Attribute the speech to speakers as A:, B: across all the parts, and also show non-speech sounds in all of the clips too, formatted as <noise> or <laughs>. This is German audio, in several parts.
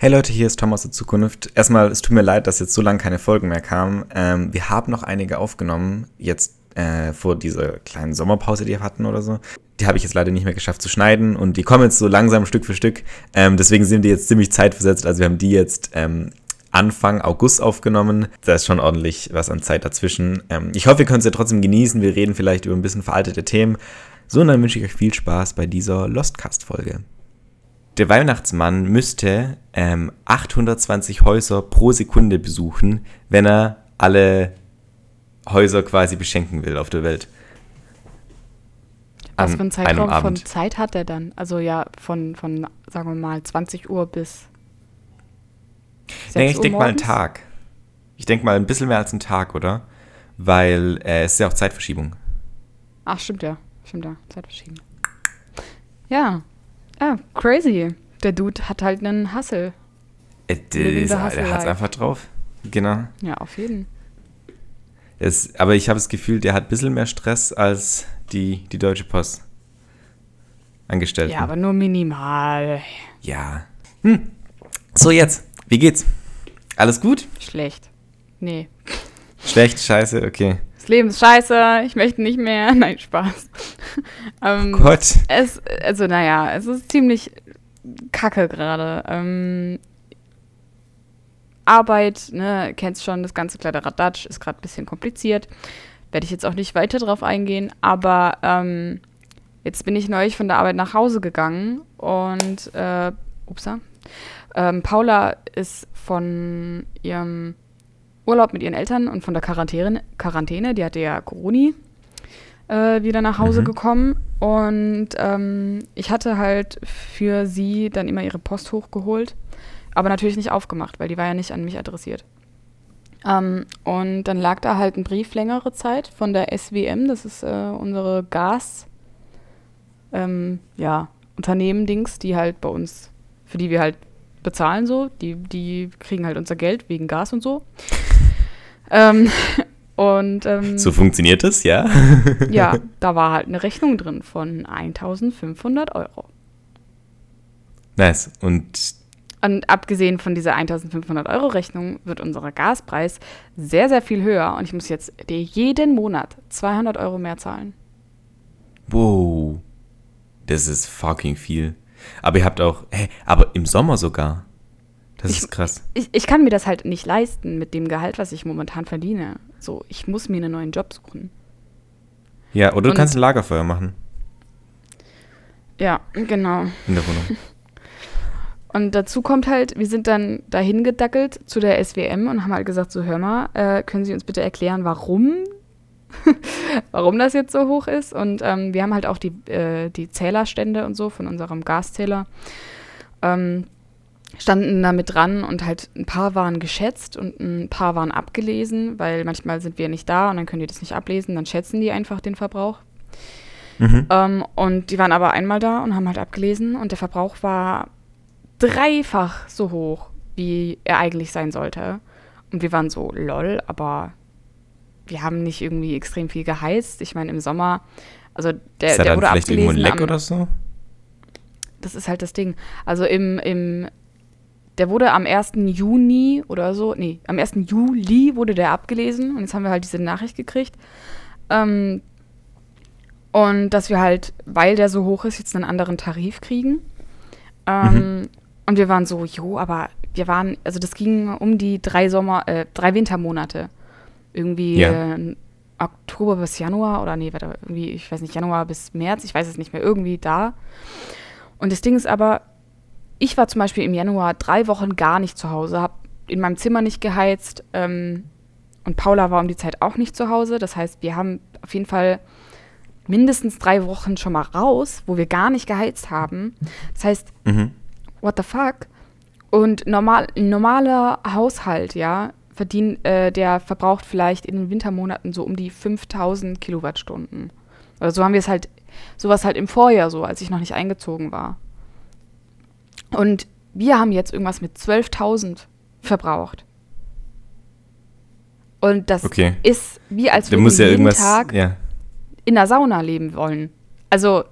A: Hey Leute, hier ist Thomas der Zukunft. Erstmal, es tut mir leid, dass jetzt so lange keine Folgen mehr kamen. Ähm, wir haben noch einige aufgenommen, jetzt äh, vor dieser kleinen Sommerpause, die wir hatten oder so. Die habe ich jetzt leider nicht mehr geschafft zu schneiden und die kommen jetzt so langsam Stück für Stück. Ähm, deswegen sind die jetzt ziemlich zeitversetzt. Also wir haben die jetzt ähm, Anfang August aufgenommen. Da ist schon ordentlich was an Zeit dazwischen. Ähm, ich hoffe, ihr könnt es ja trotzdem genießen. Wir reden vielleicht über ein bisschen veraltete Themen. So, und dann wünsche ich euch viel Spaß bei dieser Lostcast-Folge. Der Weihnachtsmann müsste ähm, 820 Häuser pro Sekunde besuchen, wenn er alle Häuser quasi beschenken will auf der Welt.
B: Was für einen Zeitraum von Zeit hat er dann? Also ja, von, von, sagen wir mal, 20 Uhr bis.
A: Nee, ich denke mal einen Tag. Ich denke mal ein bisschen mehr als einen Tag, oder? Weil äh, es ist ja auch Zeitverschiebung.
B: Ach, stimmt ja. Stimmt ja. Zeitverschiebung. Ja, ja, crazy. Der Dude hat halt einen Hustle.
A: Äh, der hat es einfach drauf. Genau.
B: Ja, auf jeden.
A: Es, aber ich habe das Gefühl, der hat ein bisschen mehr Stress als die, die Deutsche Post. Angestellten.
B: Ja, aber nur minimal.
A: Ja. Hm. So, jetzt. Wie geht's? Alles gut?
B: Schlecht. Nee.
A: Schlecht, scheiße, okay.
B: Das Leben ist scheiße, ich möchte nicht mehr. <laughs> Nein, Spaß. <laughs>
A: ähm, oh Gott.
B: Es, also, naja, es ist ziemlich kacke gerade. Ähm, Arbeit, ne, kennst schon, das ganze Kladderadatsch ist gerade ein bisschen kompliziert. Werde ich jetzt auch nicht weiter drauf eingehen, aber ähm, jetzt bin ich neulich von der Arbeit nach Hause gegangen und, äh, upsa, ähm, Paula ist von ihrem Urlaub mit ihren Eltern und von der Quarantäne, Quarantäne die hatte ja Corona, äh, wieder nach Hause mhm. gekommen. Und ähm, ich hatte halt für sie dann immer ihre Post hochgeholt, aber natürlich nicht aufgemacht, weil die war ja nicht an mich adressiert. Ähm, und dann lag da halt ein Brief längere Zeit von der SWM, das ist äh, unsere Gas, ähm, ja, Unternehmen-Dings, die halt bei uns, für die wir halt bezahlen so, die, die kriegen halt unser Geld wegen Gas und so. Ähm, <laughs> und, ähm,
A: so funktioniert das, ja? <laughs>
B: ja, <laughs> da war halt eine Rechnung drin von 1500 Euro.
A: Nice. Und,
B: und abgesehen von dieser 1500 Euro Rechnung wird unser Gaspreis sehr, sehr viel höher und ich muss jetzt jeden Monat 200 Euro mehr zahlen.
A: Wow. Das ist fucking viel. Aber ihr habt auch, hey, aber im Sommer sogar. Das
B: ich,
A: ist krass.
B: Ich, ich kann mir das halt nicht leisten mit dem Gehalt, was ich momentan verdiene. So, ich muss mir einen neuen Job suchen.
A: Ja, oder du Und, kannst ein Lagerfeuer machen.
B: Ja, genau.
A: In der Wohnung. <laughs>
B: Und dazu kommt halt, wir sind dann dahin gedackelt zu der SWM und haben halt gesagt, so hör mal, äh, können Sie uns bitte erklären, warum, <laughs> warum das jetzt so hoch ist? Und ähm, wir haben halt auch die, äh, die Zählerstände und so von unserem Gaszähler. Ähm, standen da mit dran und halt ein paar waren geschätzt und ein paar waren abgelesen, weil manchmal sind wir nicht da und dann können die das nicht ablesen, dann schätzen die einfach den Verbrauch. Mhm. Ähm, und die waren aber einmal da und haben halt abgelesen und der Verbrauch war dreifach so hoch, wie er eigentlich sein sollte. Und wir waren so, lol, aber wir haben nicht irgendwie extrem viel geheizt. Ich meine, im Sommer, also der,
A: ist
B: der
A: dann
B: wurde
A: vielleicht
B: abgelesen.
A: Irgendwo ein Leck am, oder so?
B: Das ist halt das Ding. Also im, im der wurde am 1. Juni oder so, nee, am 1. Juli wurde der abgelesen und jetzt haben wir halt diese Nachricht gekriegt. Ähm, und dass wir halt, weil der so hoch ist, jetzt einen anderen Tarif kriegen. Ähm, mhm. Und wir waren so, jo, aber wir waren, also das ging um die drei Sommer, äh, drei Wintermonate. Irgendwie ja. äh, Oktober bis Januar oder nee, warte, irgendwie, ich weiß nicht, Januar bis März, ich weiß es nicht mehr, irgendwie da. Und das Ding ist aber, ich war zum Beispiel im Januar drei Wochen gar nicht zu Hause, habe in meinem Zimmer nicht geheizt ähm, und Paula war um die Zeit auch nicht zu Hause. Das heißt, wir haben auf jeden Fall mindestens drei Wochen schon mal raus, wo wir gar nicht geheizt haben. Das heißt, mhm. what the fuck? Und normal, ein normaler Haushalt, ja, verdient, äh, der verbraucht vielleicht in den Wintermonaten so um die 5000 Kilowattstunden. Oder so haben wir es halt, sowas halt im Vorjahr so, als ich noch nicht eingezogen war. Und wir haben jetzt irgendwas mit 12.000 verbraucht. Und das okay. ist wie als würden wir ja jeden Tag
A: ja.
B: in der Sauna leben wollen. Also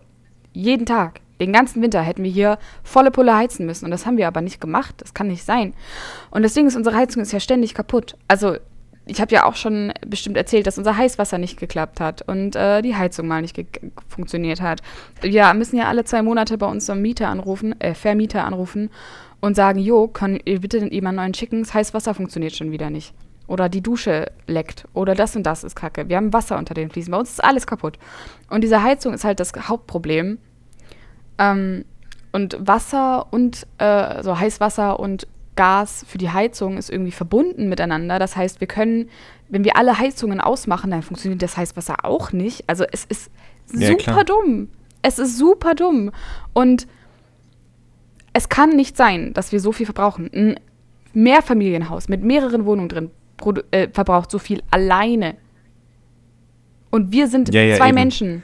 B: jeden Tag. Den ganzen Winter hätten wir hier volle Pulle heizen müssen. Und das haben wir aber nicht gemacht. Das kann nicht sein. Und das Ding ist, unsere Heizung ist ja ständig kaputt. Also, ich habe ja auch schon bestimmt erzählt, dass unser Heißwasser nicht geklappt hat und äh, die Heizung mal nicht funktioniert hat. Wir müssen ja alle zwei Monate bei unserem Mieter anrufen, äh, Vermieter anrufen und sagen, jo, können ihr bitte jemanden neuen schicken? Das Heißwasser funktioniert schon wieder nicht. Oder die Dusche leckt. Oder das und das ist kacke. Wir haben Wasser unter den Fliesen. Bei uns ist alles kaputt. Und diese Heizung ist halt das Hauptproblem. Ähm, und Wasser und äh, so Heißwasser und Gas für die Heizung ist irgendwie verbunden miteinander. Das heißt, wir können, wenn wir alle Heizungen ausmachen, dann funktioniert das Heißwasser auch nicht. Also es ist ja, super klar. dumm. Es ist super dumm. Und es kann nicht sein, dass wir so viel verbrauchen. Ein Mehrfamilienhaus mit mehreren Wohnungen drin äh, verbraucht so viel alleine. Und wir sind ja, ja, zwei eben. Menschen.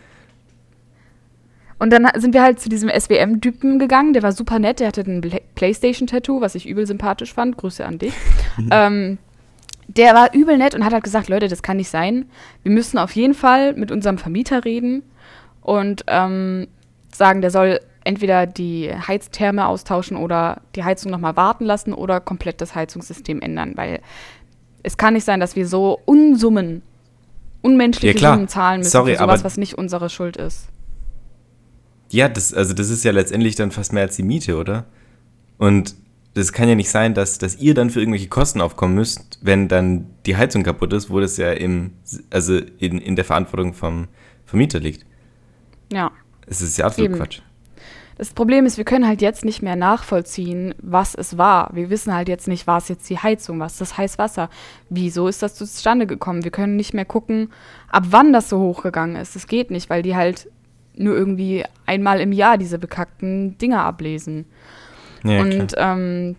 B: Und dann sind wir halt zu diesem SWM-Typen gegangen, der war super nett, der hatte ein Playstation-Tattoo, was ich übel sympathisch fand. Grüße an dich. <laughs> ähm, der war übel nett und hat halt gesagt, Leute, das kann nicht sein. Wir müssen auf jeden Fall mit unserem Vermieter reden und ähm, sagen, der soll entweder die Heiztherme austauschen oder die Heizung nochmal warten lassen oder komplett das Heizungssystem ändern, weil es kann nicht sein, dass wir so Unsummen, unmenschliche ja, Summen zahlen müssen
A: Sorry,
B: für sowas, was nicht unsere Schuld ist.
A: Ja, das, also das ist ja letztendlich dann fast mehr als die Miete, oder? Und das kann ja nicht sein, dass, dass ihr dann für irgendwelche Kosten aufkommen müsst, wenn dann die Heizung kaputt ist, wo das ja im, also in, in der Verantwortung vom Vermieter liegt.
B: Ja.
A: Es ist ja absolut
B: Eben.
A: Quatsch.
B: Das Problem ist, wir können halt jetzt nicht mehr nachvollziehen, was es war. Wir wissen halt jetzt nicht, war es jetzt die Heizung, was das Heißwasser, wieso ist das zustande gekommen. Wir können nicht mehr gucken, ab wann das so hochgegangen ist. Das geht nicht, weil die halt nur irgendwie einmal im Jahr diese bekackten Dinger ablesen. Ja, Und ähm,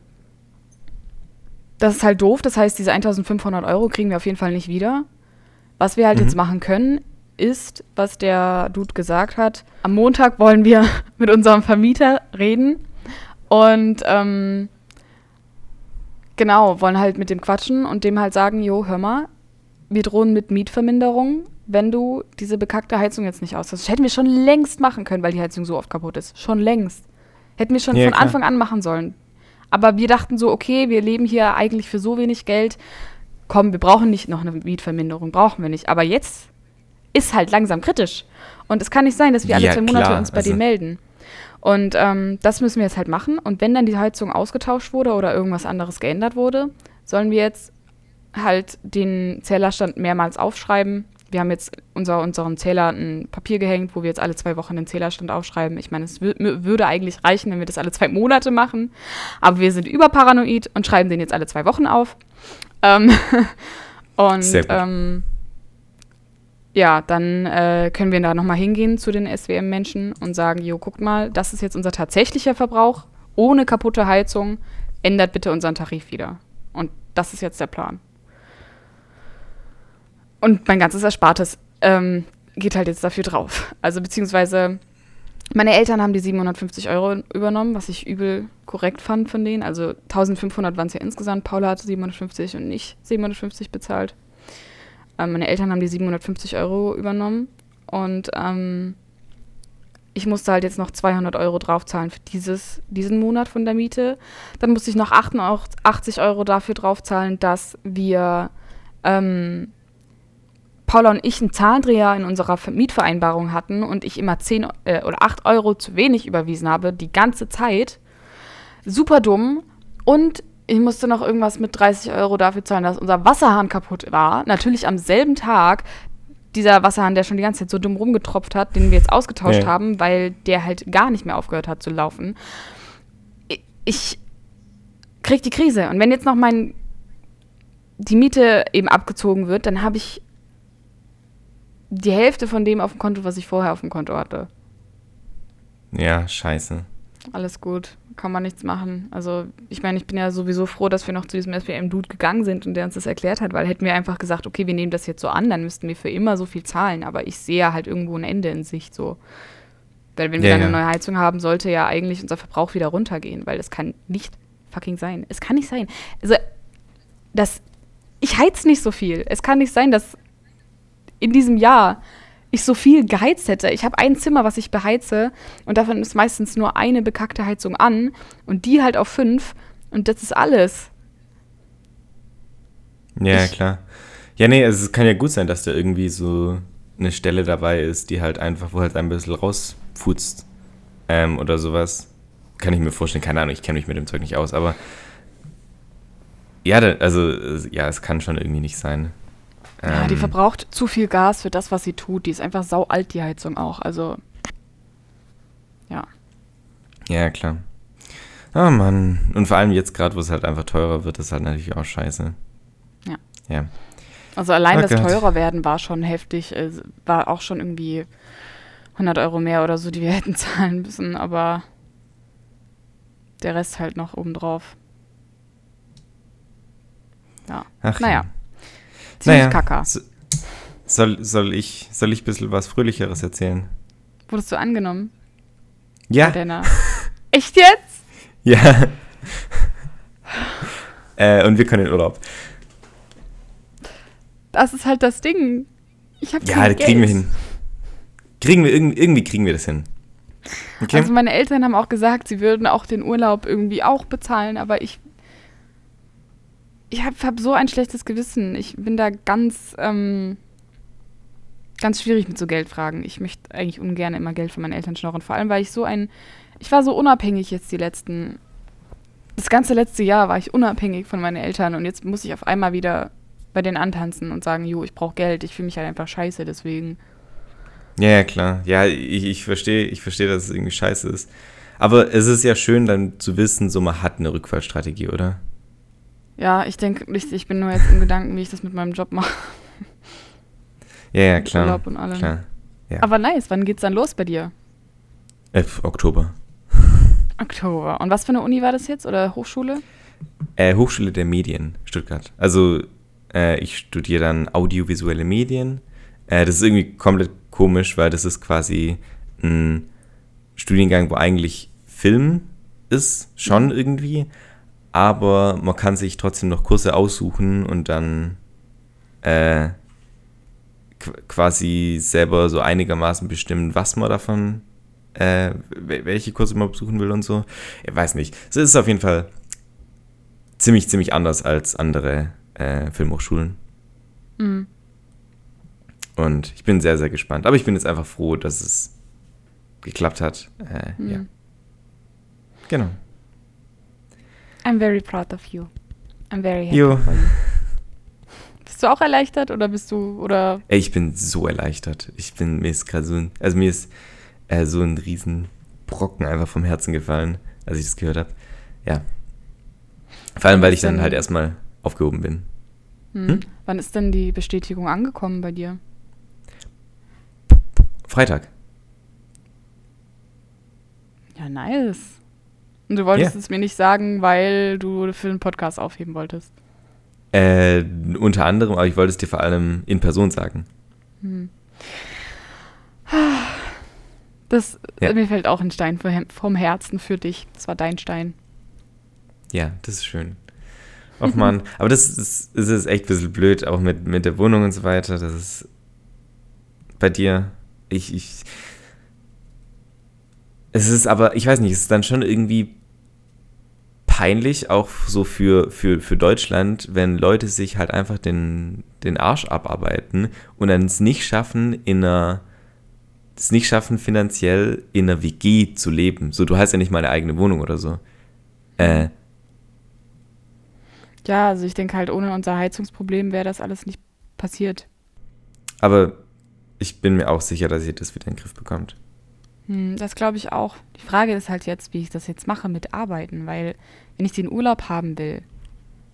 B: das ist halt doof. Das heißt, diese 1500 Euro kriegen wir auf jeden Fall nicht wieder. Was wir halt mhm. jetzt machen können, ist, was der Dude gesagt hat. Am Montag wollen wir <laughs> mit unserem Vermieter reden und ähm, genau, wollen halt mit dem quatschen und dem halt sagen, jo, hör mal, wir drohen mit Mietverminderung, wenn du diese bekackte Heizung jetzt nicht austauschst. Das hätten wir schon längst machen können, weil die Heizung so oft kaputt ist. Schon längst. Hätten wir schon ja, von klar. Anfang an machen sollen. Aber wir dachten so, okay, wir leben hier eigentlich für so wenig Geld. Komm, wir brauchen nicht noch eine Mietverminderung, brauchen wir nicht. Aber jetzt ist halt langsam kritisch. Und es kann nicht sein, dass wir alle ja, zwei Monate klar. uns bei also denen melden. Und ähm, das müssen wir jetzt halt machen. Und wenn dann die Heizung ausgetauscht wurde oder irgendwas anderes geändert wurde, sollen wir jetzt halt den Zählerstand mehrmals aufschreiben. Wir haben jetzt unser, unseren Zähler ein Papier gehängt, wo wir jetzt alle zwei Wochen den Zählerstand aufschreiben. Ich meine, es würde eigentlich reichen, wenn wir das alle zwei Monate machen. Aber wir sind überparanoid und schreiben den jetzt alle zwei Wochen auf. Ähm <laughs> und ähm, ja, dann äh, können wir da nochmal hingehen zu den SWM-Menschen und sagen, jo, guckt mal, das ist jetzt unser tatsächlicher Verbrauch ohne kaputte Heizung. Ändert bitte unseren Tarif wieder. Und das ist jetzt der Plan. Und mein ganzes Erspartes ähm, geht halt jetzt dafür drauf. Also beziehungsweise meine Eltern haben die 750 Euro übernommen, was ich übel korrekt fand von denen. Also 1500 waren es ja insgesamt. Paula hatte 750 und ich 750 bezahlt. Ähm, meine Eltern haben die 750 Euro übernommen und ähm, ich musste halt jetzt noch 200 Euro draufzahlen für dieses, diesen Monat von der Miete. Dann musste ich noch 88 Euro dafür draufzahlen, dass wir ähm, Paula und ich einen Zahndreher in unserer Mietvereinbarung hatten und ich immer 10 äh, oder 8 Euro zu wenig überwiesen habe, die ganze Zeit. Super dumm. Und ich musste noch irgendwas mit 30 Euro dafür zahlen, dass unser Wasserhahn kaputt war. Natürlich am selben Tag. Dieser Wasserhahn, der schon die ganze Zeit so dumm rumgetropft hat, den wir jetzt ausgetauscht ja. haben, weil der halt gar nicht mehr aufgehört hat zu laufen. Ich, ich krieg die Krise. Und wenn jetzt noch mein die Miete eben abgezogen wird, dann habe ich die Hälfte von dem auf dem Konto, was ich vorher auf dem Konto hatte.
A: Ja, scheiße.
B: Alles gut kann man nichts machen. Also ich meine, ich bin ja sowieso froh, dass wir noch zu diesem SPM-Dude gegangen sind und der uns das erklärt hat, weil hätten wir einfach gesagt, okay, wir nehmen das jetzt so an, dann müssten wir für immer so viel zahlen. Aber ich sehe halt irgendwo ein Ende in Sicht so. Weil wenn wir ja, dann eine neue Heizung haben, sollte ja eigentlich unser Verbrauch wieder runtergehen, weil das kann nicht fucking sein. Es kann nicht sein. Also, das, ich heiz nicht so viel. Es kann nicht sein, dass in diesem Jahr ich so viel geheizt hätte. Ich habe ein Zimmer, was ich beheize und davon ist meistens nur eine bekackte Heizung an und die halt auf fünf und das ist alles.
A: Ja,
B: Ich-
A: klar. Ja, nee, also es kann ja gut sein, dass da irgendwie so eine Stelle dabei ist, die halt einfach, wo halt ein bisschen rausfutzt ähm, oder sowas. Kann ich mir vorstellen, keine Ahnung, ich kenne mich mit dem Zeug nicht aus, aber ja, also ja, es kann schon irgendwie nicht sein.
B: Ja, die
A: Ähm,
B: verbraucht zu viel Gas für das, was sie tut. Die ist einfach sau alt, die Heizung auch. Also, ja.
A: Ja, klar. Oh Mann. Und vor allem jetzt gerade, wo es halt einfach teurer wird, ist halt natürlich auch scheiße.
B: Ja.
A: Ja.
B: Also allein
A: Oh
B: das
A: Gott.
B: teurer werden war schon heftig. Es war auch schon irgendwie 100 Euro mehr oder so, die wir <laughs> hätten zahlen müssen. Aber der Rest halt noch obendrauf. Ja.
A: Ach,
B: Naja. Ziemlich
A: Naja.
B: kacker.
A: So, soll, soll, ich, soll ich ein bisschen was Fröhlicheres erzählen?
B: Wurdest du angenommen?
A: Ja. <laughs>
B: Echt jetzt?
A: Ja. <laughs> äh, und wir können in Urlaub.
B: Das ist halt das Ding. Ich habe
A: Ja, das kriegen wir hin. Kriegen wir, irgendwie, irgendwie kriegen wir das hin. Okay?
B: Also meine Eltern haben auch gesagt, sie würden auch den Urlaub irgendwie auch bezahlen, aber ich ich habe hab so ein schlechtes Gewissen. Ich bin da ganz ähm, ganz schwierig mit so Geldfragen. Ich möchte eigentlich ungern immer Geld von meinen Eltern schnorren, vor allem weil ich so ein ich war so unabhängig jetzt die letzten das ganze letzte Jahr war ich unabhängig von meinen Eltern und jetzt muss ich auf einmal wieder bei denen antanzen und sagen, jo, ich brauche Geld, ich fühle mich halt einfach scheiße, deswegen.
A: ja, ja, klar. Ja, ich, ich verstehe, ich verstehe, dass es irgendwie scheiße ist. Aber es ist ja schön, dann zu wissen, so man hat eine Rückfallstrategie, oder?
B: Ja, ich denke, ich, ich bin nur jetzt im Gedanken, wie ich das mit meinem Job mache.
A: Ja, ja,
B: Mit
A: klar.
B: Urlaub und allem.
A: klar.
B: Aber nice, wann geht's dann los bei dir?
A: Äh, Oktober.
B: Oktober. Und was für eine Uni war das jetzt? Oder Hochschule?
A: Äh, Hochschule der Medien, Stuttgart. Also, äh, ich studiere dann audiovisuelle Medien. Äh, das ist irgendwie komplett komisch, weil das ist quasi ein Studiengang, wo eigentlich Film ist, schon irgendwie. Aber man kann sich trotzdem noch Kurse aussuchen und dann äh, qu- quasi selber so einigermaßen bestimmen, was man davon, äh, wel- welche Kurse man besuchen will und so. Ich weiß nicht. Es ist auf jeden Fall ziemlich, ziemlich anders als andere äh, Filmhochschulen.
B: Mhm.
A: Und ich bin sehr, sehr gespannt. Aber ich bin jetzt einfach froh, dass es geklappt hat. Äh,
B: Mhm.
A: Ja. Genau.
B: I'm very proud of you. I'm very happy
A: Jo.
B: for you. <laughs> Bist du auch erleichtert oder bist du, oder
A: Ey, ich bin so erleichtert. Ich bin, mir ist gerade so ein, also mir ist äh, so ein riesen Brocken einfach vom Herzen gefallen, als ich das gehört habe. Ja. Vor allem, weil ich dann
B: Dann-
A: halt erstmal aufgehoben bin.
B: hm,
A: Hm?
B: wann ist denn die Bestätigung angekommen bei dir?
A: Freitag.
B: Ja, nice. Und du wolltest
A: Ja.
B: es mir nicht sagen, weil du für den Podcast aufheben wolltest.
A: Äh, unter anderem, aber ich wollte es dir vor allem in Person sagen.
B: Hm. Das,
A: Ja.
B: mir fällt auch ein Stein vom- vom Herzen für dich. Das war dein Stein.
A: Ja, das ist schön. Och man, <laughs> aber das ist, das ist echt ein bisschen blöd, auch mit, mit der Wohnung und so weiter. Das ist bei dir, ich, ich, es ist aber, ich weiß nicht, es ist dann schon irgendwie peinlich, auch so für, für, für Deutschland, wenn Leute sich halt einfach den, den Arsch abarbeiten und dann es nicht schaffen, in einer, es nicht schaffen, finanziell in einer WG zu leben. So, du hast ja nicht mal eine eigene Wohnung oder so. Äh,
B: Ja, also ich denke halt, ohne unser Heizungsproblem wäre das alles nicht passiert.
A: Aber ich bin mir auch sicher, dass ihr das wieder in den Griff bekommt.
B: Hm, das glaube ich auch. Die Frage ist halt jetzt, wie ich das jetzt mache mit Arbeiten, weil wenn ich den Urlaub haben will,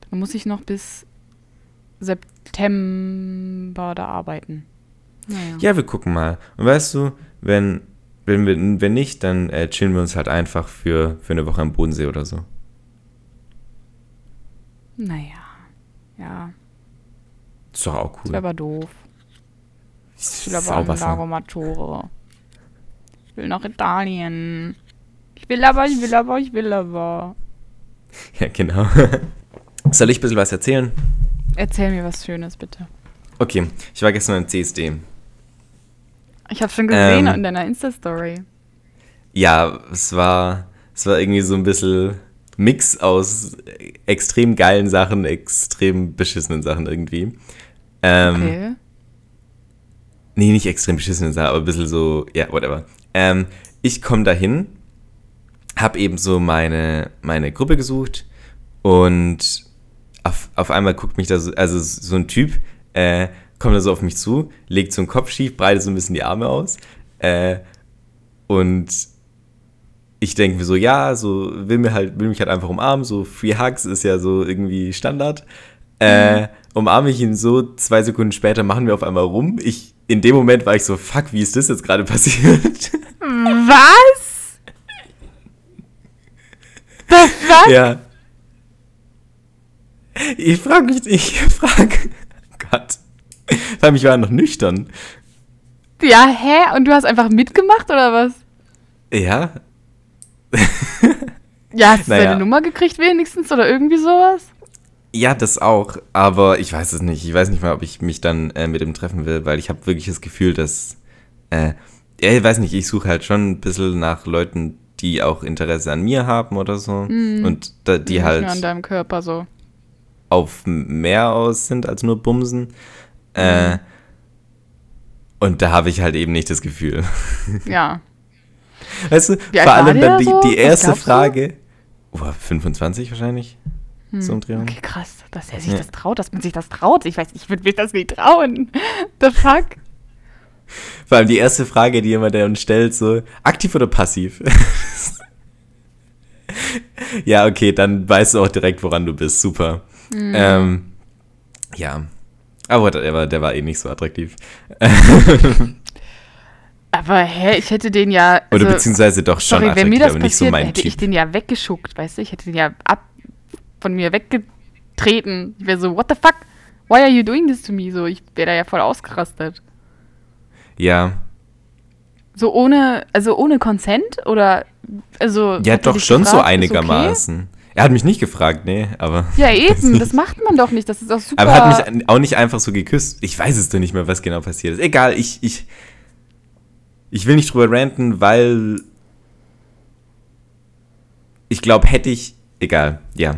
B: dann muss ich noch bis September da arbeiten. Naja.
A: Ja, wir gucken mal. Und weißt du, wenn, wenn, wir, wenn nicht, dann äh, chillen wir uns halt einfach für, für eine Woche am Bodensee oder so.
B: Naja. Ja,
A: Ist doch auch
B: das
A: cool.
B: wäre aber doof. Ich will aber
A: Sauwasser.
B: Lago Maggiore. Will nach Italien. Ich will aber, ich will aber, ich will aber.
A: Ja, genau. <laughs> Soll ich ein bisschen was erzählen?
B: Erzähl mir was Schönes, bitte.
A: Okay, ich war gestern im CSD.
B: Ich habe schon gesehen
A: Ähm.
B: in deiner Insta-Story.
A: Ja, es war, es war irgendwie so ein bisschen Mix aus extrem geilen Sachen, extrem beschissenen Sachen irgendwie. Ähm,
B: Okay.
A: Nee, nicht extrem beschissenen Sachen, aber ein bisschen so, ja, whatever. Ähm, ich komme dahin, hab eben so meine, meine Gruppe gesucht und auf, auf einmal guckt mich da so, also so ein Typ, äh, kommt da so auf mich zu, legt so einen Kopf schief, breitet so ein bisschen die Arme aus, äh, und ich denke mir so, ja, so will mir halt, will mich halt einfach umarmen, so Free Hugs ist ja so irgendwie Standard. Äh, umarme ich ihn so, zwei Sekunden später machen wir auf einmal rum. Ich, in dem Moment war ich so, fuck, wie ist das jetzt gerade passiert?
B: Was? The fuck?
A: ja. Ich frage mich, ich frage, Gott. Vor allem, ich war noch nüchtern.
B: Ja, hä? Und du hast einfach mitgemacht oder was?
A: Ja,
B: Ja, hast du
A: Naja.
B: seine Nummer gekriegt wenigstens oder irgendwie sowas?
A: Ja, das auch, aber ich weiß es nicht. Ich weiß nicht mal, ob ich mich dann äh, mit ihm treffen will, weil ich habe wirklich das Gefühl, dass, äh, ja, ich weiß nicht, ich suche halt schon ein bisschen nach Leuten, die auch Interesse an mir haben oder so und da, die
B: Nicht
A: halt
B: nur an deinem Körper so.
A: auf mehr aus sind als nur Bumsen. Äh, und da habe ich halt eben nicht das Gefühl. <laughs>
B: Ja.
A: Weißt du, vor allem dann die,
B: so?
A: die erste
B: du?
A: Frage. Oh, 25 wahrscheinlich. So Dreh rum.
B: Okay, krass, dass er sich
A: Ja.
B: das traut, dass man sich das traut. Ich weiß, ich würde mir das nicht trauen. The fuck?
A: Vor allem die erste Frage, die jemand der uns stellt, so aktiv oder passiv? ja, okay, dann weißt du auch direkt, woran du bist. Super.
B: Mhm.
A: Ähm, ja. Aber der war, der war eh nicht so attraktiv. <laughs>
B: Aber hä, ich hätte den ja.
A: Oder
B: also,
A: beziehungsweise doch schon
B: sorry,
A: attraktiv,
B: mir das
A: aber nicht so
B: passiert,
A: mein
B: hätte ich
A: Typ.
B: den ja weggeschuckt, weißt du? Ich hätte den ja ab von mir weggetreten. Ich wäre so, what the fuck? Why are you doing this to me? So, ich wäre da ja voll ausgerastet.
A: Ja,
B: So ohne, also ohne Consent oder also.
A: ja doch schon so
B: gefragt, ist
A: einigermaßen. Er hat mich nicht gefragt, nee, aber...
B: Okay? Ja, <laughs> eben, das macht man doch nicht. Das ist auch super.
A: Aber er hat mich auch nicht einfach so geküsst. Ich weiß es doch nicht mehr, was genau passiert ist. Egal, ich, ich, ich will nicht drüber ranten, weil ich glaube, hätte ich, egal, ja.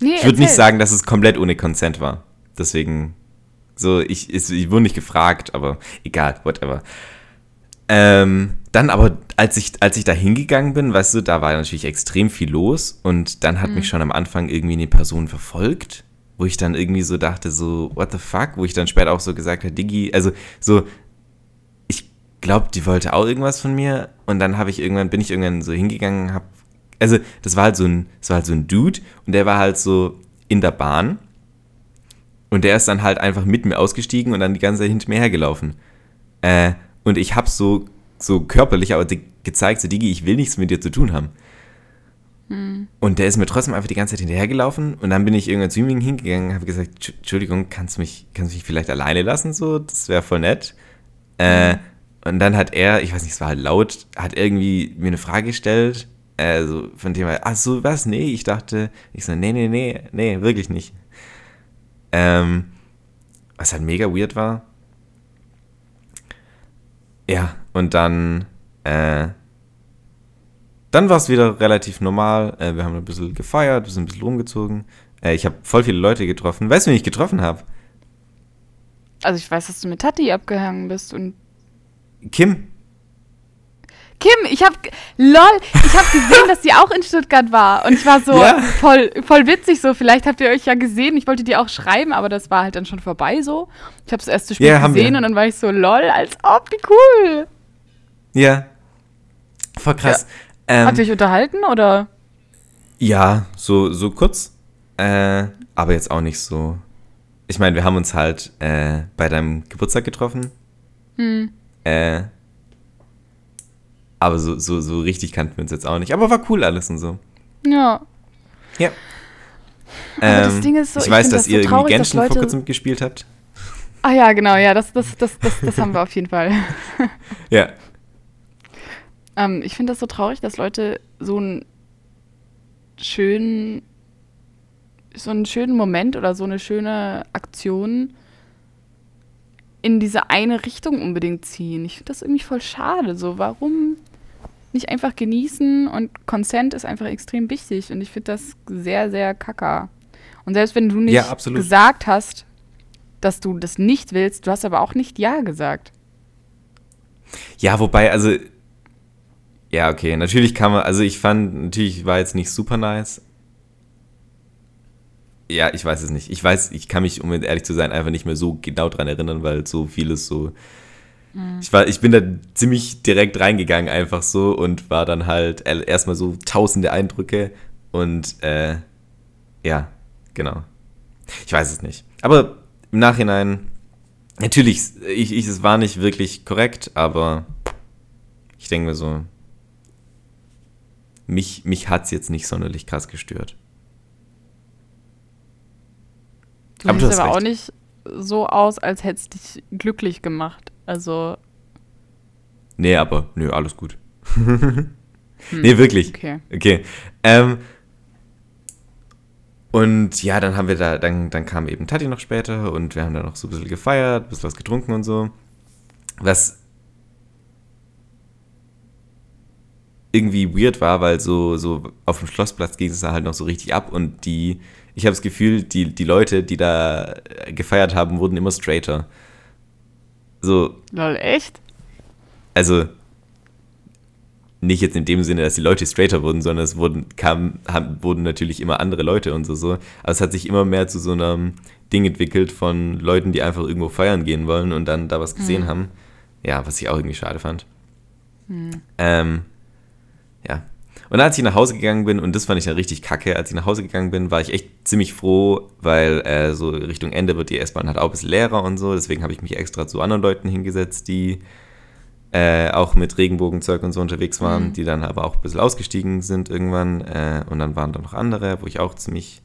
B: nee,
A: Ich würde nicht sagen, dass es komplett ohne Consent war. Deswegen, so, ich, ich, ich wurde nicht gefragt, aber egal, whatever. Ähm, dann aber, als ich, als ich da hingegangen bin, weißt du, da war natürlich extrem viel los und dann hat mich schon am Anfang irgendwie eine Person verfolgt, wo ich dann irgendwie so dachte, so, what the fuck, wo ich dann später auch so gesagt habe, Diggi, also so, ich glaube, die wollte auch irgendwas von mir und dann habe ich irgendwann, bin ich irgendwann so hingegangen, hab, also das war halt so ein, das war halt so ein Dude und der war halt so in der Bahn und der ist dann halt einfach mit mir ausgestiegen und dann die ganze Zeit hinter mir hergelaufen. Äh, und ich habe so, so körperlich aber gezeigt, so Digi, ich will nichts mit dir zu tun haben. Und der ist mir trotzdem einfach die ganze Zeit hinterhergelaufen und dann bin ich irgendwann zu ihm hingegangen und habe gesagt, "Tschu- Entschuldigung, kannst du mich, kannst mich vielleicht alleine lassen, so, das wäre voll nett. Äh, und dann hat er, ich weiß nicht, es war halt laut, hat irgendwie mir eine Frage gestellt, also von dem her, ach so, was, nee, ich dachte, ich so, nee, nee, nee, nee, wirklich nicht. Ähm, was halt mega weird war. Ja, und dann, äh, dann war es wieder relativ normal. Äh, wir haben ein bisschen gefeiert, wir sind ein bisschen rumgezogen. Äh, ich habe voll viele Leute getroffen. Weißt du, wen ich getroffen habe?
B: Also ich weiß, dass du mit Tati abgehangen bist und
A: Kim.
B: Kim, ich hab, lol, ich hab gesehen, dass sie auch in Stuttgart war. Und ich war so
A: Ja.
B: voll, voll witzig so. Vielleicht habt ihr euch ja gesehen. Ich wollte dir auch schreiben, aber das war halt dann schon vorbei so. Ich hab's erst zu spät
A: Ja,
B: gesehen
A: wir.
B: und dann war ich so, lol, als ob, wie cool.
A: Ja. Voll krass. Ähm,
B: Habt ihr euch unterhalten oder?
A: Ja, so, so kurz. Äh, aber jetzt auch nicht so. Ich meine, wir haben uns halt äh, bei deinem Geburtstag getroffen.
B: Hm.
A: Äh, aber so, so, so richtig kannten wir uns jetzt auch nicht. Aber war cool alles und so.
B: Ja.
A: Ja.
B: Aber das
A: Ähm,
B: Ding ist so,
A: ich
B: ich
A: weiß, dass
B: das
A: ihr
B: so
A: irgendwie
B: traurig, dass
A: Genshin vor
B: Leute-
A: kurzem gespielt habt.
B: Ah ja, genau, ja, das, das, das, das, das haben wir auf jeden Fall. <laughs>
A: Ja.
B: Ähm, ich finde das so traurig, dass Leute so einen schönen, so einen schönen Moment oder so eine schöne Aktion in diese eine Richtung unbedingt ziehen. Ich finde das irgendwie voll schade. So, warum nicht einfach genießen? Und Consent ist einfach extrem wichtig. Und ich finde das sehr, sehr kacker. Und selbst wenn du nicht
A: Ja,
B: gesagt hast, dass du das nicht willst, du hast aber auch nicht Ja gesagt.
A: Ja, wobei, also. Ja, okay, natürlich kann man, also ich fand, natürlich war jetzt nicht super nice. Ja, ich weiß es nicht. Ich weiß, ich kann mich, um ehrlich zu sein, einfach nicht mehr so genau dran erinnern, weil so vieles so. Ich, war, ich bin da ziemlich direkt reingegangen, einfach so, und war dann halt erstmal so tausende Eindrücke und äh, ja, genau. Ich weiß es nicht. Aber im Nachhinein, natürlich, ich, ich, es war nicht wirklich korrekt, aber ich denke mir so, mich, mich hat es jetzt nicht sonderlich krass gestört.
B: Du
A: Aber du
B: siehst
A: hast
B: aber auch
A: recht.
B: nicht so aus, als hättest dich glücklich gemacht. Also,
A: Nee, aber, nö, alles gut. <laughs> Nee, wirklich.
B: okay.
A: Okay. Ähm, und ja, dann haben wir da, dann, dann kam eben Tati noch später und wir haben da noch so ein bisschen gefeiert, ein bisschen was getrunken und so. Was irgendwie weird war, weil so, so auf dem Schlossplatz ging es da halt noch so richtig ab und die, ich habe das Gefühl, die, die Leute, die da gefeiert haben, wurden immer straighter. So,
B: Lol, echt?
A: also nicht jetzt in dem Sinne, dass die Leute straighter wurden, sondern es wurden, kam, haben, wurden natürlich immer andere Leute und so, so. Aber es hat sich immer mehr zu so einem Ding entwickelt von Leuten, die einfach irgendwo feiern gehen wollen und dann da was gesehen haben. Ja, was ich auch irgendwie schade fand. Ähm, ja. Und als ich nach Hause gegangen bin, und das fand ich dann richtig kacke, als ich nach Hause gegangen bin, war ich echt ziemlich froh, weil äh, so Richtung Ende wird die S-Bahn halt auch ein bisschen leerer und so. Deswegen habe ich mich extra zu anderen Leuten hingesetzt, die äh, auch mit Regenbogenzeug und so unterwegs waren, die dann aber auch ein bisschen ausgestiegen sind irgendwann. Äh, und dann waren da noch andere, wo ich auch ziemlich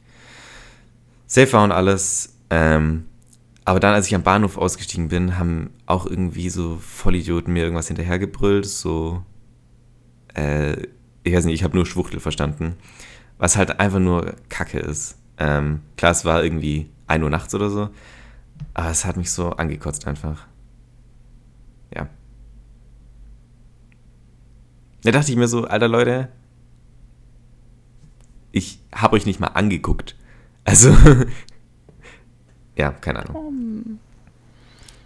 A: safe war und alles. Ähm, aber dann, als ich am Bahnhof ausgestiegen bin, haben auch irgendwie so Vollidioten mir irgendwas hinterhergebrüllt, so, äh, ich weiß nicht, ich habe nur Schwuchtel verstanden, was halt einfach nur Kacke ist. Ähm, klar, es war irgendwie 1 Uhr nachts oder so, aber es hat mich so angekotzt einfach. Ja. Da dachte ich mir so, alter Leute, ich habe euch nicht mal angeguckt. Also, <laughs> ja, keine Ahnung.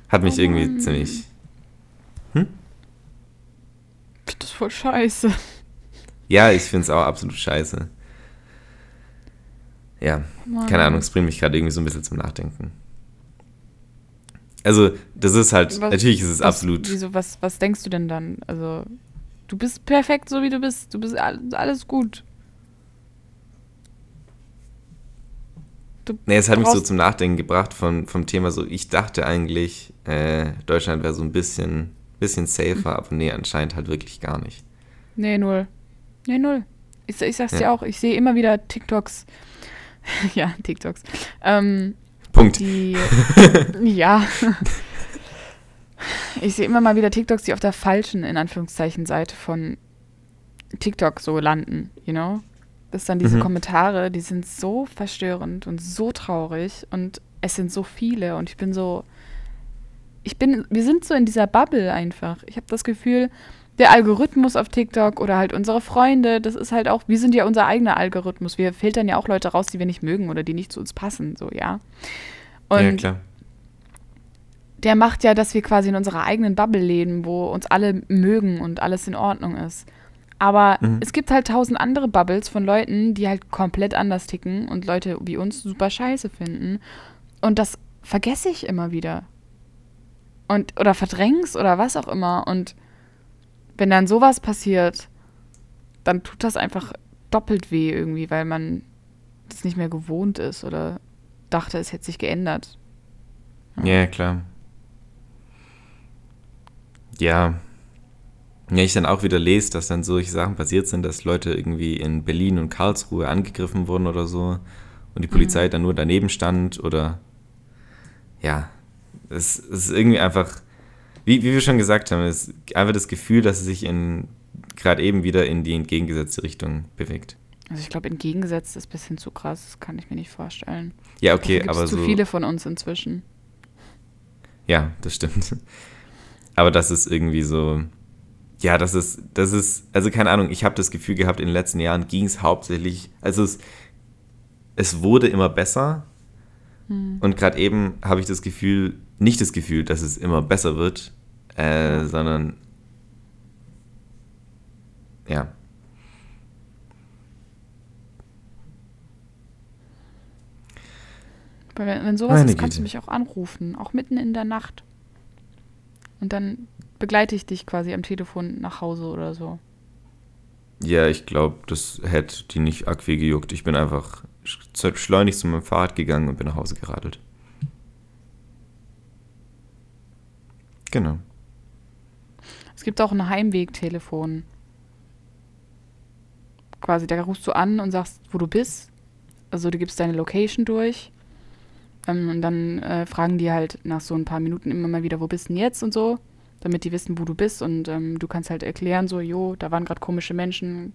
A: Hat mich irgendwie ziemlich.
B: Ich das voll scheiße.
A: Ja, ich finde es auch absolut scheiße. Ja, keine Ahnung, es bringt mich gerade irgendwie so ein bisschen zum Nachdenken. Also, das ist halt,
B: Was-
A: natürlich ist es
B: was,
A: absolut.
B: Wieso, was, was denkst du denn dann? Also, du bist perfekt, so wie du bist. Du bist all- alles gut. Du
A: Nee, es hat mich so zum Nachdenken gebracht von, vom Thema so, ich dachte eigentlich, äh, Deutschland wäre so ein bisschen, bisschen safer, aber nee, anscheinend halt wirklich gar nicht.
B: Nee, null. Nee, null. Ich, ich sag's
A: Ja.
B: dir auch, ich sehe immer wieder TikToks. <laughs> ja, TikToks. Ähm,
A: Punkt.
B: die. <laughs> ja. Ich sehe immer mal wieder TikToks, die auf der falschen, in Anführungszeichen, Seite von TikTok so landen, you know? Das dann diese
A: Mhm.
B: Kommentare, die sind so verstörend und so traurig und es sind so viele und ich bin so. Ich bin, wir sind so in dieser Bubble einfach. Ich habe das Gefühl, der Algorithmus auf TikTok oder halt unsere Freunde, das ist halt auch, wir sind ja unser eigener Algorithmus. Wir filtern ja auch Leute raus, die wir nicht mögen oder die nicht zu uns passen, so, ja. Und
A: ja, klar.
B: der macht ja, dass wir quasi in unserer eigenen Bubble leben, wo uns alle mögen und alles in Ordnung ist. Aber
A: Mhm.
B: es gibt halt tausend andere Bubbles von Leuten, die halt komplett anders ticken und Leute wie uns super scheiße finden. Und das vergesse ich immer wieder. Und, oder verdräng's oder was auch immer. Und wenn dann sowas passiert, dann tut das einfach doppelt weh irgendwie, weil man das nicht mehr gewohnt ist oder dachte, es hätte sich geändert.
A: Ja, klar. Ja. Ja, ich dann auch wieder lese, dass dann solche Sachen passiert sind, dass Leute irgendwie in Berlin und Karlsruhe angegriffen wurden oder so und die Polizei dann nur daneben stand oder ja, es, es ist irgendwie einfach, wie, wie wir schon gesagt haben, es ist einfach das Gefühl, dass es sich in gerade eben wieder in die entgegengesetzte Richtung bewegt.
B: Also ich glaube, entgegengesetzt ist ein bisschen zu krass, das kann ich mir nicht vorstellen.
A: Ja, okay,
B: gibt's
A: aber
B: zu
A: so.
B: viele von uns inzwischen.
A: Ja, das stimmt. Aber das ist irgendwie so. Ja, das ist, das ist, also keine Ahnung, ich habe das Gefühl gehabt, in den letzten Jahren ging es hauptsächlich, also es, es wurde immer besser. Hm. Und gerade eben habe ich das Gefühl, nicht das Gefühl, dass es immer besser wird, äh, sondern ja.
B: Weil wenn, wenn sowas Meine ist, kannst Güte. du mich auch anrufen, auch mitten in der Nacht. Und dann begleite ich dich quasi am Telefon nach Hause oder so.
A: Ja, ich glaube, das hätte die nicht arg viel gejuckt. Ich bin einfach schleunigst zu meinem Fahrrad gegangen und bin nach Hause geradelt. Genau.
B: Es gibt auch ein Heimwegtelefon. Quasi, da rufst du an und sagst, wo du bist. Also du gibst deine Location durch. Ähm, und dann äh, fragen die halt nach so ein paar Minuten immer mal wieder, wo bist du denn jetzt und so, damit die wissen, wo du bist. Und ähm, du kannst halt erklären, so, jo, da waren gerade komische Menschen,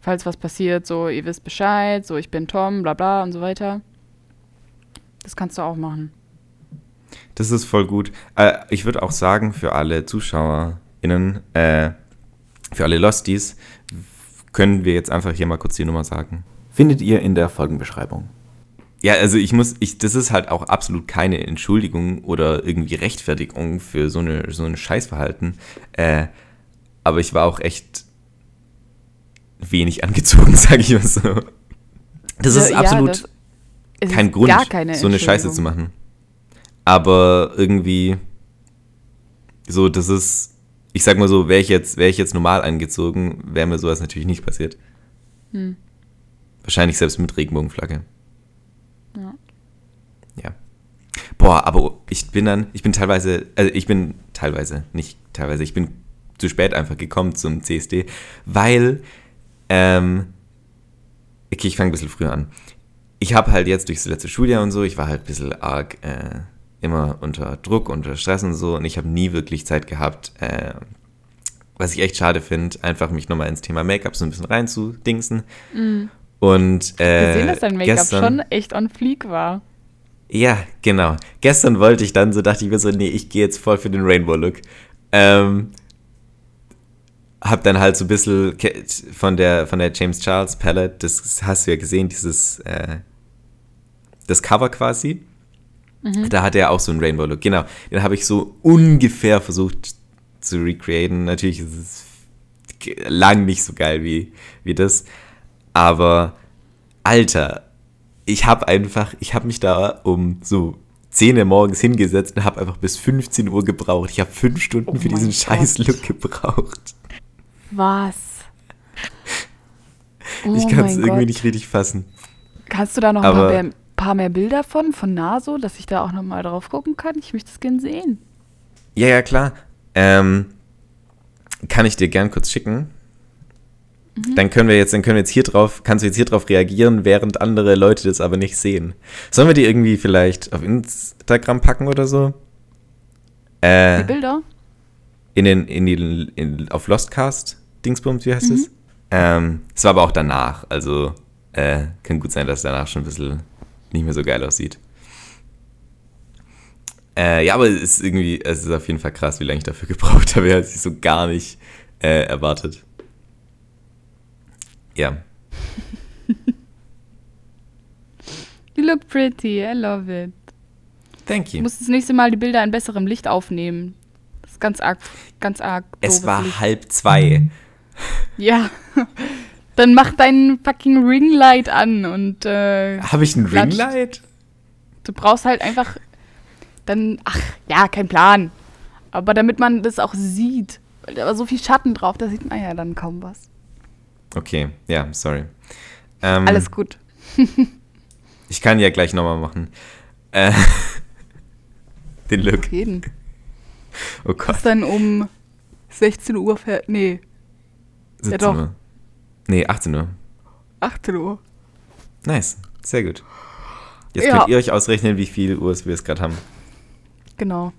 B: falls was passiert, so, ihr wisst Bescheid, so, ich bin Tom, bla bla und so weiter. Das kannst du auch machen.
A: Das ist voll gut. Äh, ich würde auch sagen, für alle ZuschauerInnen, äh, für alle Losties, können wir jetzt einfach hier mal kurz die Nummer sagen. Findet ihr in der Folgenbeschreibung. Ja, also ich muss, ich, das ist halt auch absolut keine Entschuldigung oder irgendwie Rechtfertigung für so eine so ein Scheißverhalten. Äh, aber ich war auch echt wenig angezogen, <laughs> sage ich mal so. Das ja, ist absolut ja, das kein Grund, so eine Scheiße zu machen. Aber irgendwie so, das ist, ich sag mal so, wäre ich jetzt, wäre ich jetzt normal angezogen, wäre mir sowas natürlich nicht passiert. Hm. Wahrscheinlich selbst mit Regenbogenflagge. Ja. Ja. Boah, aber ich bin dann, ich bin teilweise, also ich bin teilweise, nicht teilweise, ich bin zu spät einfach gekommen zum CSD, weil, ähm, okay, ich fange ein bisschen früher an. Ich habe halt jetzt durchs letzte Schuljahr und so, ich war halt ein bisschen arg, äh, immer unter Druck, unter Stress und so und ich habe nie wirklich Zeit gehabt, äh, was ich echt schade finde, einfach mich nochmal ins Thema Make-up so ein bisschen reinzudingsen. Mm. Und äh,
B: gesehen, dass dein Make-up schon echt on fleek war.
A: Ja, genau. Gestern wollte ich dann, so dachte ich mir so, nee, ich gehe jetzt voll für den Rainbow-Look. Ähm, hab dann halt so ein bisschen von der, von der James Charles Palette, das hast du ja gesehen, dieses, äh, das Cover quasi. Mhm. Da hat er auch so einen Rainbow-Look. Genau, den habe ich so ungefähr versucht zu recreaten. Natürlich ist es lang nicht so geil wie, wie das. Aber, Alter, ich habe einfach, ich habe mich da um so 10 Uhr morgens hingesetzt und habe einfach bis 15 Uhr gebraucht. Ich habe fünf Stunden oh für diesen scheiß Look gebraucht.
B: Was?
A: Oh ich kann es irgendwie nicht richtig fassen.
B: Kannst du da noch ein paar paar mehr, Bilder von, von Naso, dass ich da auch noch mal drauf gucken kann? Ich möchte das gerne sehen.
A: Ja, ja, klar. Ähm, kann ich dir gern kurz schicken. Mhm. Dann können wir jetzt, dann können wir jetzt hier drauf, kannst du jetzt hier drauf reagieren, während andere Leute das aber nicht sehen. Sollen wir die irgendwie vielleicht auf Instagram packen oder so?
B: Äh, die Bilder?
A: In den, in die, in, auf Lostcast, Dingsbums, wie heißt mhm. es? Ähm, es war aber auch danach, also äh, kann gut sein, dass danach schon ein bisschen nicht mehr so geil aussieht. Äh, ja, aber es ist irgendwie, es ist auf jeden Fall krass, wie lange ich dafür <laughs> gebraucht habe. Er hat sich so gar nicht äh, erwartet. Ja. <laughs>
B: you look pretty, I love it.
A: Thank you.
B: Du musst das nächste Mal die Bilder in besserem Licht aufnehmen. Das ist ganz arg, ganz arg.
A: Es war Licht. halb zwei.
B: Ja. <laughs> Dann mach dein fucking Ringlight an und. Äh,
A: Habe ich ein Ringlight?
B: Du brauchst halt einfach. Dann. Ach, ja, kein Plan. Aber damit man das auch sieht. Weil da war so viel Schatten drauf, da sieht man ja dann kaum was.
A: Okay, ja, sorry.
B: Ähm, Alles gut. <laughs>
A: ich kann ja gleich nochmal machen. Äh, <laughs> den Look.
B: Auf jeden. Oh Gott. Ist dann um 16 Uhr fährt. Nee.
A: 17 ja, doch. Uhr. Nee, 18 Uhr.
B: 18 Uhr.
A: Nice, sehr gut. Jetzt ja. könnt ihr euch ausrechnen, wie viel Uhr wir es gerade haben.
B: Genau.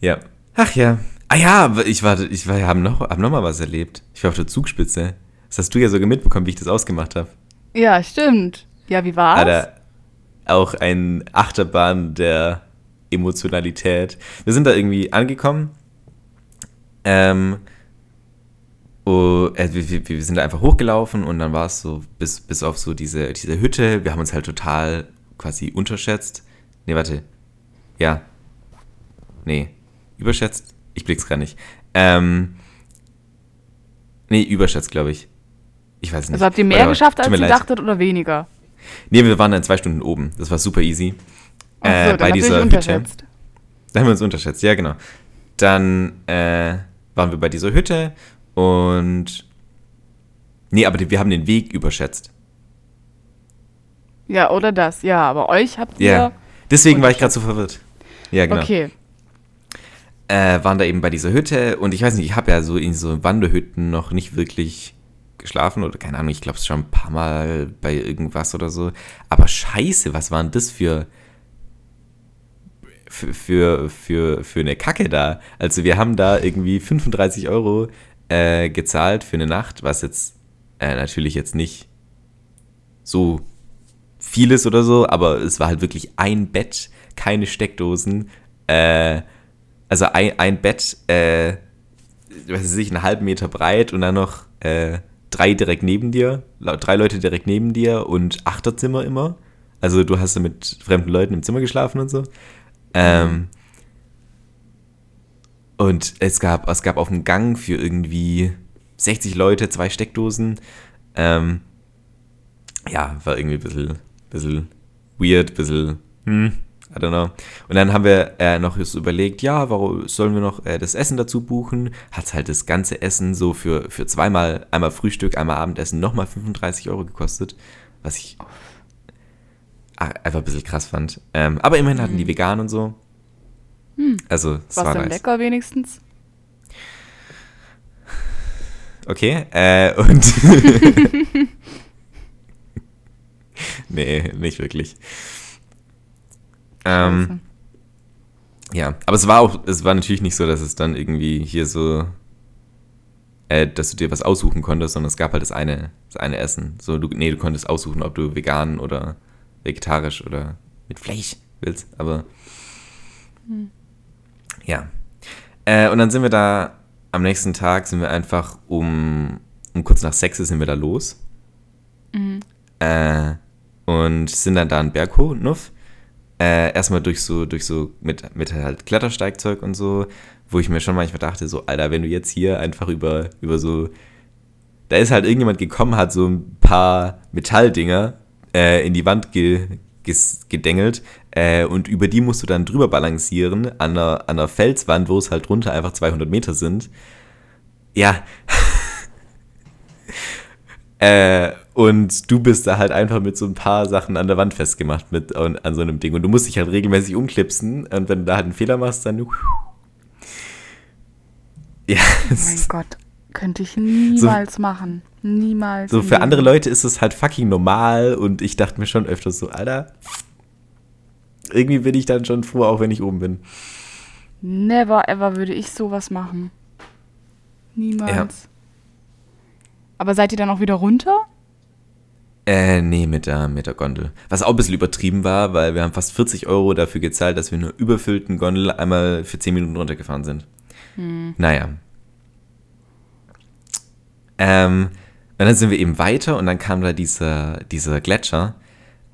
A: ja. Ach ja, Ah ja, ich war, ich war, habe noch, hab noch mal was erlebt. Ich war auf der Zugspitze. Das hast du ja sogar mitbekommen, wie ich das ausgemacht habe.
B: Ja, stimmt. Ja, wie war's?
A: Alter, auch ein Achterbahn der Emotionalität. Wir sind da irgendwie angekommen. Ähm, äh, wir, wir, sind da einfach hochgelaufen und dann war es so bis, bis auf so diese, diese Hütte. Wir haben uns halt total quasi unterschätzt. Nee, warte. Ja. Nee. Überschätzt? Ich blick's gar nicht. Ähm, nee, überschätzt, glaube ich. Ich weiß nicht.
B: Also habt ihr mehr geschafft, als ihr dachtet oder weniger?
A: Nee, wir waren dann zwei Stunden oben. Das war super easy. Ach so, äh, bei dieser Hütte. Da haben wir uns unterschätzt, ja, genau. Dann äh, waren wir bei dieser Hütte und. Nee, aber wir haben den Weg überschätzt.
B: Ja, oder das, ja, aber euch habt ihr.
A: Ja, deswegen war ich gerade so verwirrt. Ja, genau. Okay. Äh, waren da eben bei dieser Hütte und ich weiß nicht, ich habe ja so in so Wanderhütten noch nicht wirklich geschlafen oder keine Ahnung, ich glaube es schon ein paar Mal bei irgendwas oder so. Aber scheiße, was waren das für, für, für, für, für eine Kacke da? Also wir haben da irgendwie 35 Euro äh, gezahlt für eine Nacht, was jetzt äh, natürlich jetzt nicht so vieles oder so, aber es war halt wirklich ein Bett, keine Steckdosen, äh, also ein, ein Bett, äh, weiß ich, einen halben Meter breit und dann noch äh, drei direkt neben dir, drei Leute direkt neben dir und Achterzimmer immer. Also du hast mit fremden Leuten im Zimmer geschlafen und so. Ähm, und es gab, es gab auf dem Gang für irgendwie 60 Leute zwei Steckdosen. Ähm, ja, war irgendwie ein bisschen bisschen weird, bisschen, hm, I don't know. Und dann haben wir äh, noch so überlegt, ja, warum sollen wir noch äh, das Essen dazu buchen? Hat halt das ganze Essen so für, für zweimal, einmal Frühstück, einmal Abendessen, nochmal 35 Euro gekostet, was ich einfach ein bisschen krass fand. Ähm, aber immerhin hatten die mhm. vegan und so.
B: Hm. Also, es war denn nice. lecker wenigstens?
A: Okay, äh, und <laughs> nee, nicht wirklich. Ähm, ja, aber es war auch, es war natürlich nicht so, dass es dann irgendwie hier so, äh, dass du dir was aussuchen konntest, sondern es gab halt das eine, das eine Essen. So, du, nee, du konntest aussuchen, ob du vegan oder vegetarisch oder mit Fleisch willst, aber hm. Ja. Äh, und dann sind wir da, am nächsten Tag sind wir einfach um, um kurz nach sechs sind wir da los. Mhm. Äh, und sind dann da einen Berg hoch, Nuff. Äh, erstmal durch so, durch so, mit, mit halt Klettersteigzeug und so, wo ich mir schon manchmal dachte, so, Alter, wenn du jetzt hier einfach über, über so, da ist halt irgendjemand gekommen, hat so ein paar Metalldinger äh, in die Wand ge, gedengelt äh, und über die musst du dann drüber balancieren an einer, an einer Felswand, wo es halt drunter einfach 200 Meter sind. Ja. <laughs> äh, und du bist da halt einfach mit so ein paar Sachen an der Wand festgemacht mit an, an so einem Ding. Und du musst dich halt regelmäßig umklipsen. Und wenn du da halt einen Fehler machst, dann.
B: Ja. <laughs> Oh mein Gott, könnte ich niemals so, machen. Niemals.
A: So für andere Leute ist es halt fucking normal. Und ich dachte mir schon öfters so, Alter, irgendwie bin ich dann schon froh, auch wenn ich oben bin.
B: Never ever würde ich sowas machen. Niemals. Ja. Aber seid ihr dann auch wieder runter?
A: Äh, nee, mit der, mit der Gondel. Was auch ein bisschen übertrieben war, weil wir haben fast 40 Euro dafür gezahlt, dass wir nur überfüllten Gondel einmal für 10 Minuten runtergefahren sind. Hm. Naja. Ähm, und dann sind wir eben weiter und dann kam da dieser, dieser Gletscher.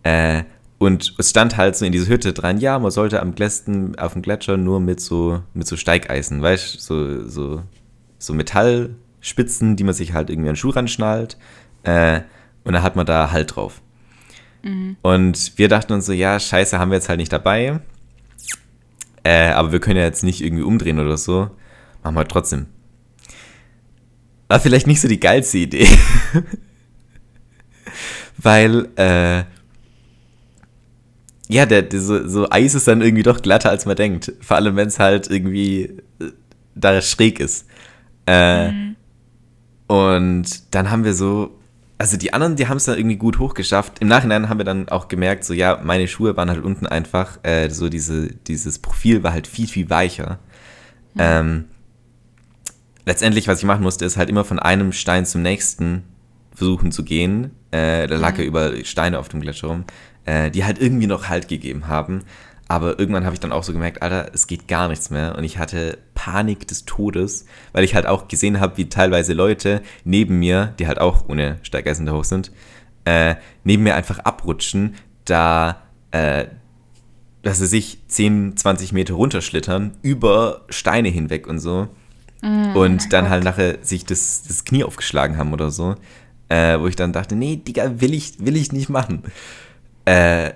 A: Äh, und es stand halt so in dieser Hütte dran, ja, man sollte am Glästen auf dem Gletscher nur mit so, mit so Steigeisen, weißt du, so, so, so Metallspitzen, die man sich halt irgendwie an den Schuh ranschnallt. Äh, und dann hat man da Halt drauf. Mhm. Und wir dachten uns so, ja, scheiße, haben wir jetzt halt nicht dabei. Äh, aber wir können ja jetzt nicht irgendwie umdrehen oder so. Machen wir trotzdem. War vielleicht nicht so die geilste Idee. <laughs> Weil, äh, ja, der, der, so, so Eis ist dann irgendwie doch glatter, als man denkt. Vor allem, wenn es halt irgendwie äh, da schräg ist. Äh, mhm. Und dann haben wir so also die anderen, die haben es dann irgendwie gut hochgeschafft. Im Nachhinein haben wir dann auch gemerkt, so ja, meine Schuhe waren halt unten einfach, äh, so diese, dieses Profil war halt viel, viel weicher. Mhm. Ähm, letztendlich, was ich machen musste, ist halt immer von einem Stein zum nächsten versuchen zu gehen. Äh, da lag mhm. ja über Steine auf dem Gletscher rum, äh, die halt irgendwie noch Halt gegeben haben. Aber irgendwann habe ich dann auch so gemerkt, Alter, es geht gar nichts mehr. Und ich hatte Panik des Todes, weil ich halt auch gesehen habe, wie teilweise Leute neben mir, die halt auch ohne Steigeisen da hoch sind, äh, neben mir einfach abrutschen, da, äh, dass sie sich 10, 20 Meter runterschlittern, über Steine hinweg und so. Mm, und dann halt nachher sich das, das Knie aufgeschlagen haben oder so. Äh, wo ich dann dachte, nee, Digga, will ich, will ich nicht machen. Äh,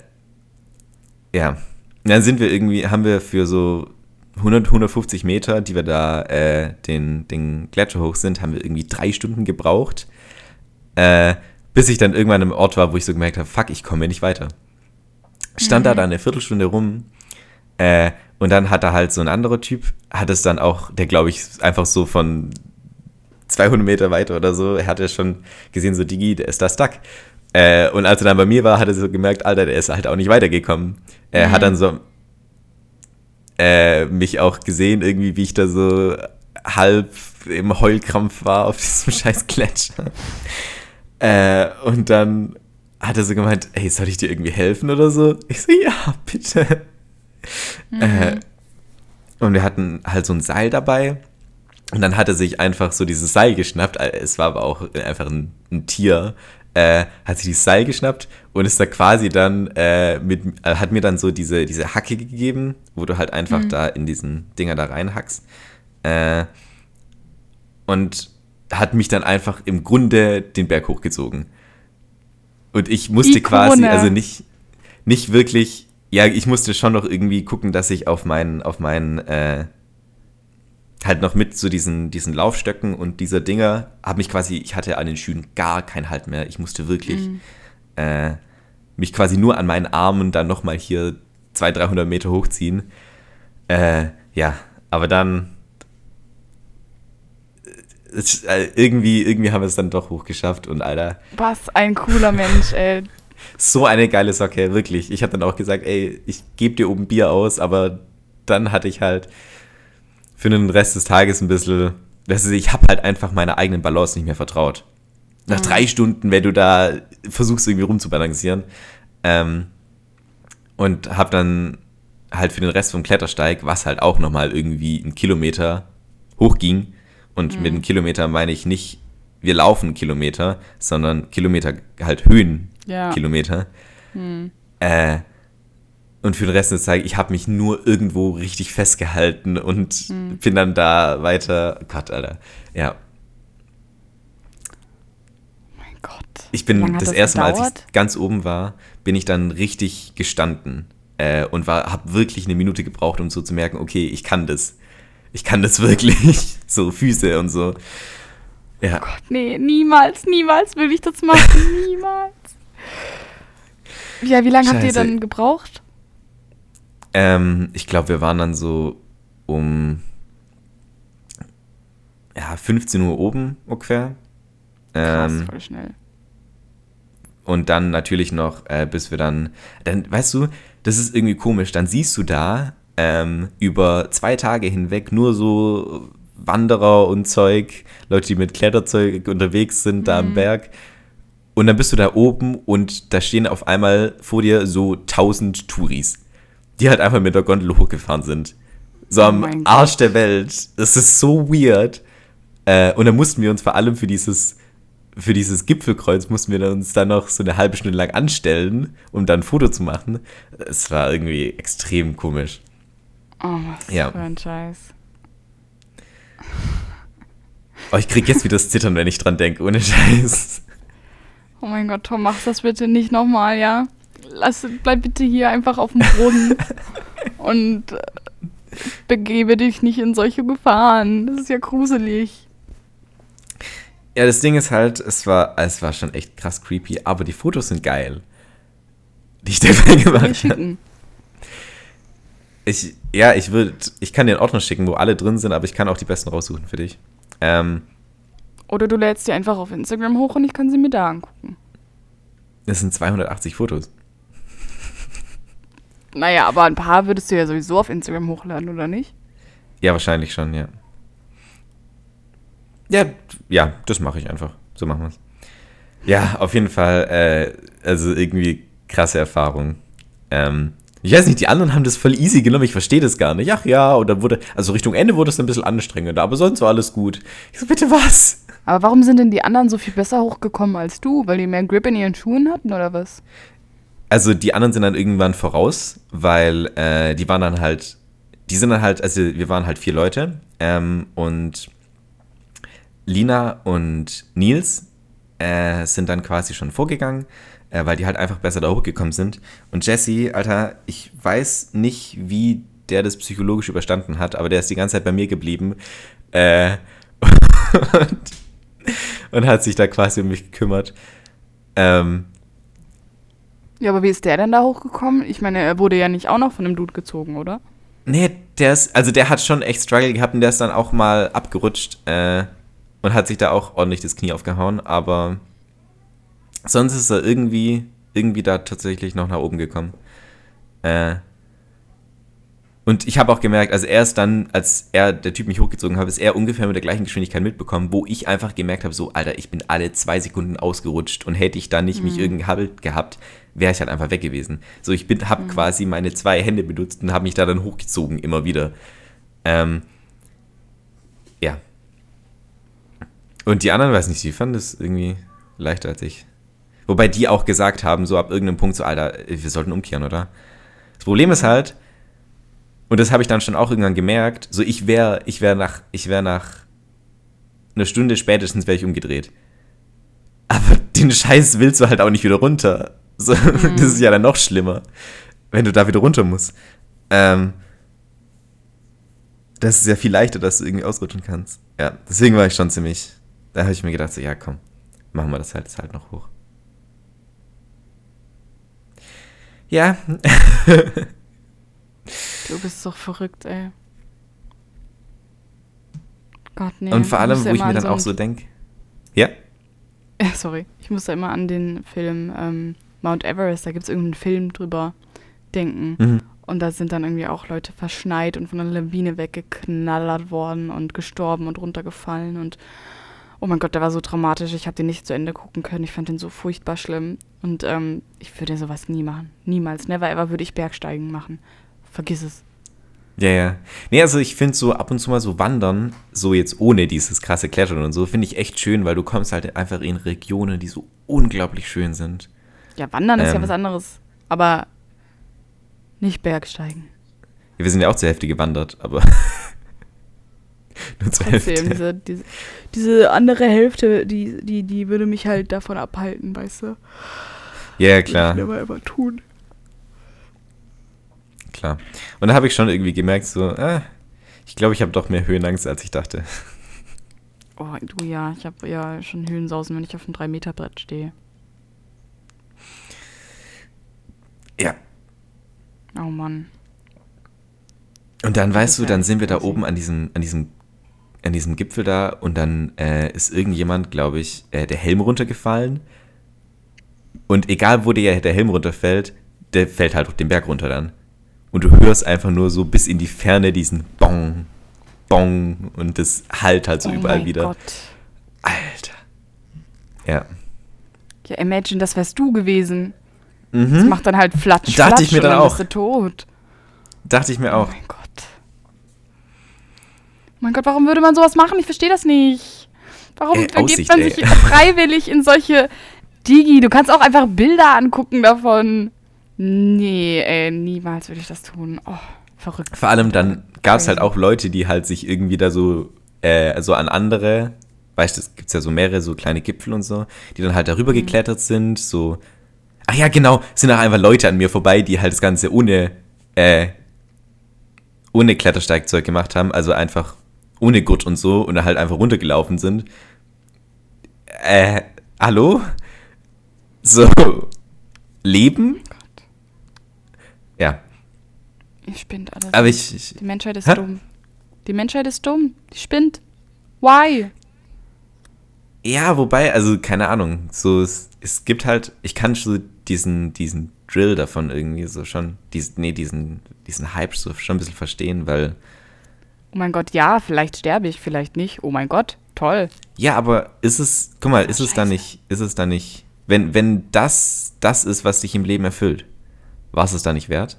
A: ja. Dann sind wir irgendwie, haben wir für so 100, 150 Meter, die wir da äh, den, den Gletscher hoch sind, haben wir irgendwie drei Stunden gebraucht. Äh, bis ich dann irgendwann im Ort war, wo ich so gemerkt habe, fuck, ich komme nicht weiter. Stand mhm. da dann eine Viertelstunde rum. Äh, und dann hat da halt so ein anderer Typ, hat es dann auch, der glaube ich einfach so von 200 Meter weiter oder so, er hat ja schon gesehen, so Digi, der ist da stuck. Äh, und als er dann bei mir war, hat er so gemerkt, Alter, der ist halt auch nicht weitergekommen. Er mhm. hat dann so äh, mich auch gesehen, irgendwie, wie ich da so halb im Heulkrampf war auf <laughs> diesem scheiß Gletscher. Äh, und dann hat er so gemeint, hey, soll ich dir irgendwie helfen oder so? Ich so, ja, bitte. Mhm. Äh, und wir hatten halt so ein Seil dabei. Und dann hat er sich einfach so dieses Seil geschnappt. Äh, es war aber auch einfach ein, ein Tier. Äh, hat sich dieses Seil geschnappt und ist da quasi dann äh, mit, äh, hat mir dann so diese, diese Hacke gegeben, wo du halt einfach mhm. da in diesen Dinger da reinhackst. Äh, und hat mich dann einfach im Grunde den Berg hochgezogen. Und ich musste Ikone. quasi, also nicht, nicht wirklich, ja, ich musste schon noch irgendwie gucken, dass ich auf meinen, auf meinen, äh, halt noch mit so diesen, diesen Laufstöcken und dieser Dinger, habe mich quasi, ich hatte an den Schühen gar keinen Halt mehr. Ich musste wirklich mhm. äh, mich quasi nur an meinen Armen dann nochmal hier 200, 300 Meter hochziehen. Äh, ja, aber dann äh, irgendwie, irgendwie haben wir es dann doch hochgeschafft und Alter.
B: Was ein cooler Mensch, ey.
A: So eine geile Socke, wirklich. Ich habe dann auch gesagt, ey, ich gebe dir oben Bier aus, aber dann hatte ich halt für den Rest des Tages ein bisschen, weißt du, ich habe halt einfach meiner eigenen Balance nicht mehr vertraut. Nach mhm. drei Stunden, wenn du da versuchst irgendwie rumzubalancieren. Ähm, und habe dann halt für den Rest vom Klettersteig, was halt auch nochmal irgendwie einen Kilometer hochging, und mhm. mit einem Kilometer meine ich nicht, wir laufen Kilometer, sondern Kilometer halt Höhenkilometer. Ja. Mhm. Äh, und für den Rest des Tages, ich habe mich nur irgendwo richtig festgehalten und mhm. bin dann da weiter. Gott, Alter. Ja.
B: Mein Gott.
A: Ich bin das, das erste Mal, als ich ganz oben war, bin ich dann richtig gestanden äh, und habe wirklich eine Minute gebraucht, um so zu merken, okay, ich kann das ich kann das <laughs> wirklich. So Füße und so.
B: Ja. Oh Gott, nee, niemals, niemals will ich das machen. <laughs> niemals. Ja, wie lange habt ihr dann gebraucht?
A: Ähm, ich glaube, wir waren dann so um ja, 15 Uhr oben ungefähr. Ähm, Krass, voll schnell. Und dann natürlich noch, äh, bis wir dann, dann, weißt du, das ist irgendwie komisch, dann siehst du da ähm, über zwei Tage hinweg nur so Wanderer und Zeug, Leute, die mit Kletterzeug unterwegs sind, mhm. da am mhm. Berg. Und dann bist du da oben und da stehen auf einmal vor dir so tausend Touris, die halt einfach mit der Gondel hochgefahren sind. So oh am Arsch Gott. der Welt. Das ist so weird. Äh, und dann mussten wir uns vor allem für dieses, für dieses Gipfelkreuz mussten wir uns dann noch so eine halbe Stunde lang anstellen, um dann ein Foto zu machen. Es war irgendwie extrem komisch.
B: Oh, was ja. für ein Scheiß.
A: Oh, ich krieg jetzt wieder das Zittern, wenn ich dran denke, ohne Scheiß.
B: Oh mein Gott, Tom, mach das bitte nicht nochmal, ja? Lass, bleib bitte hier einfach auf dem Boden <laughs> und äh, begebe dich nicht in solche Gefahren. Das ist ja gruselig.
A: Ja, das Ding ist halt, es war, es war schon echt krass creepy, aber die Fotos sind geil. Die ich dabei gemacht habe. Ich, ja, ich würde, ich kann dir einen Ordner schicken, wo alle drin sind, aber ich kann auch die besten raussuchen für dich. Ähm,
B: Oder du lädst die einfach auf Instagram hoch und ich kann sie mir da angucken.
A: Das sind 280 Fotos.
B: Naja, aber ein paar würdest du ja sowieso auf Instagram hochladen, oder nicht?
A: Ja, wahrscheinlich schon, ja. Ja, ja, das mache ich einfach. So machen wir es. Ja, auf jeden Fall, äh, also irgendwie krasse Erfahrung. Ähm, Ich weiß nicht, die anderen haben das voll easy genommen, ich verstehe das gar nicht. Ach ja, und dann wurde, also Richtung Ende wurde es ein bisschen anstrengender, aber sonst war alles gut. Ich so, bitte was?
B: Aber warum sind denn die anderen so viel besser hochgekommen als du? Weil die mehr Grip in ihren Schuhen hatten oder was?
A: Also die anderen sind dann irgendwann voraus, weil äh, die waren dann halt, die sind dann halt, also wir waren halt vier Leute ähm, und Lina und Nils äh, sind dann quasi schon vorgegangen, äh, weil die halt einfach besser da hochgekommen sind. Und Jesse, Alter, ich weiß nicht, wie der das psychologisch überstanden hat, aber der ist die ganze Zeit bei mir geblieben äh, <laughs> und, und, hat sich da quasi um mich gekümmert. Ähm,
B: ja, aber wie ist der denn da hochgekommen? Ich meine, er wurde ja nicht auch noch von dem Dude gezogen, oder?
A: Nee, der ist, also der hat schon echt Struggle gehabt und der ist dann auch mal abgerutscht äh, und hat sich da auch ordentlich das Knie aufgehauen, aber sonst ist er irgendwie, irgendwie da tatsächlich noch nach oben gekommen. Äh, und ich habe auch gemerkt, also er ist dann, als er, der Typ mich hochgezogen hat, ist er ungefähr mit der gleichen Geschwindigkeit mitbekommen, wo ich einfach gemerkt habe, so, Alter, ich bin alle zwei Sekunden ausgerutscht und hätte ich da nicht mhm. mich irgendwie habelt gehabt, wäre ich halt einfach weg gewesen. So, ich bin, habe mhm. quasi meine zwei Hände benutzt und habe mich da dann hochgezogen, immer wieder. Ähm, ja. Und die anderen, weiß nicht, die fanden das irgendwie leichter als ich. Wobei die auch gesagt haben, so ab irgendeinem Punkt, so, Alter, wir sollten umkehren, oder? Das Problem ist halt, und das habe ich dann schon auch irgendwann gemerkt. So, ich wäre ich wär nach, ich wär nach einer Stunde spätestens wäre ich umgedreht. Aber den Scheiß willst du halt auch nicht wieder runter. So, mhm. <laughs> Das ist ja dann noch schlimmer, wenn du da wieder runter musst. Ähm, das ist ja viel leichter, dass du irgendwie ausrutschen kannst. Ja, deswegen war ich schon ziemlich. Da habe ich mir gedacht, so, ja, komm, machen wir das halt, das halt noch hoch. Ja. <laughs>
B: Du bist doch verrückt, ey.
A: Gott, nee. Und vor allem, wo ich mir dann so auch so denke. Ja?
B: Ja, <laughs> sorry. Ich muss da immer an den Film ähm, Mount Everest, da gibt es irgendeinen Film drüber denken. Mhm. Und da sind dann irgendwie auch Leute verschneit und von einer Lawine weggeknallert worden und gestorben und runtergefallen. Und oh mein Gott, der war so dramatisch. Ich habe den nicht zu Ende gucken können. Ich fand den so furchtbar schlimm. Und ähm, ich würde sowas nie machen. Niemals. Never ever würde ich Bergsteigen machen vergiss es.
A: Ja, ja. Nee, also ich finde so ab und zu mal so wandern, so jetzt ohne dieses krasse Klettern und so, finde ich echt schön, weil du kommst halt einfach in Regionen, die so unglaublich schön sind.
B: Ja, wandern ähm, ist ja ähm. was anderes, aber nicht Bergsteigen.
A: Ja, wir sind ja auch zur Hälfte gewandert, aber <laughs>
B: nur zur Hälfte. Diese, diese, diese, andere Hälfte, die, die, die würde mich halt davon abhalten, weißt du?
A: Ja, yeah, klar.
B: Ich aber immer tun
A: klar. Und da habe ich schon irgendwie gemerkt, so, äh, ich glaube, ich habe doch mehr Höhenangst, als ich dachte. <laughs>
B: Oh, du ja, ich habe ja schon Höhensausen, wenn ich auf einem 3-Meter-Brett stehe.
A: Ja.
B: Oh Mann.
A: Und dann weißt du, dann sind wir da oben an diesem, an diesem, an diesem Gipfel da und dann äh, ist irgendjemand, glaube ich, äh, der Helm runtergefallen. Und egal, wo der, der Helm runterfällt, der fällt halt auf den Berg runter dann und du hörst einfach nur so bis in die Ferne diesen Bong, Bong und das halt halt so oh überall wieder. Gott. Alter. Ja.
B: Ja, imagine, das wärst du gewesen. Mhm. Das macht dann halt flatsch,
A: Dachte flatsch ich mir dann, dann auch.
B: bist du tot.
A: Dachte ich mir auch.
B: Oh mein Gott. Oh mein Gott, warum würde man sowas machen? Ich verstehe das nicht. Warum äh, begibt man ey. sich freiwillig in solche Digi? Du kannst auch einfach Bilder angucken davon. Nee, ey, niemals würde ich das tun. Oh, verrückt.
A: Vor allem dann gab es halt auch Leute, die halt sich irgendwie da so, äh, so an andere, weißt du, es gibt ja so mehrere so kleine Gipfel und so, die dann halt darüber mhm. geklettert sind, so. Ach ja, genau, sind auch einfach Leute an mir vorbei, die halt das Ganze ohne, äh, ohne Klettersteigzeug gemacht haben, also einfach ohne Gurt und so und halt einfach runtergelaufen sind. Äh, hallo? So, Leben?
B: Ihr spinnt alles.
A: Aber ich, ich
B: Die Menschheit ist hä? dumm. Die Menschheit ist dumm. Die spinnt. Why?
A: Ja, wobei, also keine Ahnung. So, es, es gibt halt, ich kann so diesen, diesen Drill davon irgendwie so schon, diesen, nee, diesen, diesen Hype so schon ein bisschen verstehen, weil.
B: Oh mein Gott, ja, vielleicht sterbe ich, vielleicht nicht. Oh mein Gott, toll.
A: Ja, aber ist es, guck mal, ist oh, es da nicht, ist es da nicht, wenn, wenn das das ist, was dich im Leben erfüllt, war es es da nicht wert?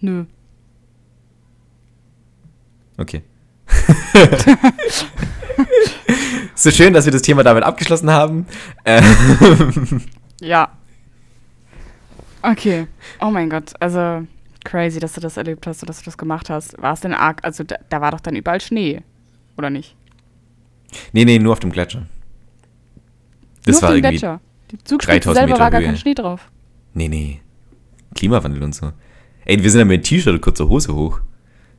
B: Nö.
A: Okay. <laughs> so schön, dass wir das Thema damit abgeschlossen haben. Ähm,
B: Ja. Okay. Oh mein Gott. Also crazy, dass du das erlebt hast und dass du das gemacht hast. War es denn arg? Also da, da war doch dann überall Schnee. Oder nicht?
A: nee, nee, nur auf dem Gletscher. Das
B: Nur
A: war
B: auf dem
A: irgendwie.
B: Gletscher. Die Zugspitze
A: 3000
B: selber
A: Meter
B: war gar
A: Höhe.
B: kein Schnee drauf.
A: Nee, nee. Klimawandel und so. Ey, wir sind dann mit T-Shirt und kurzer Hose hoch.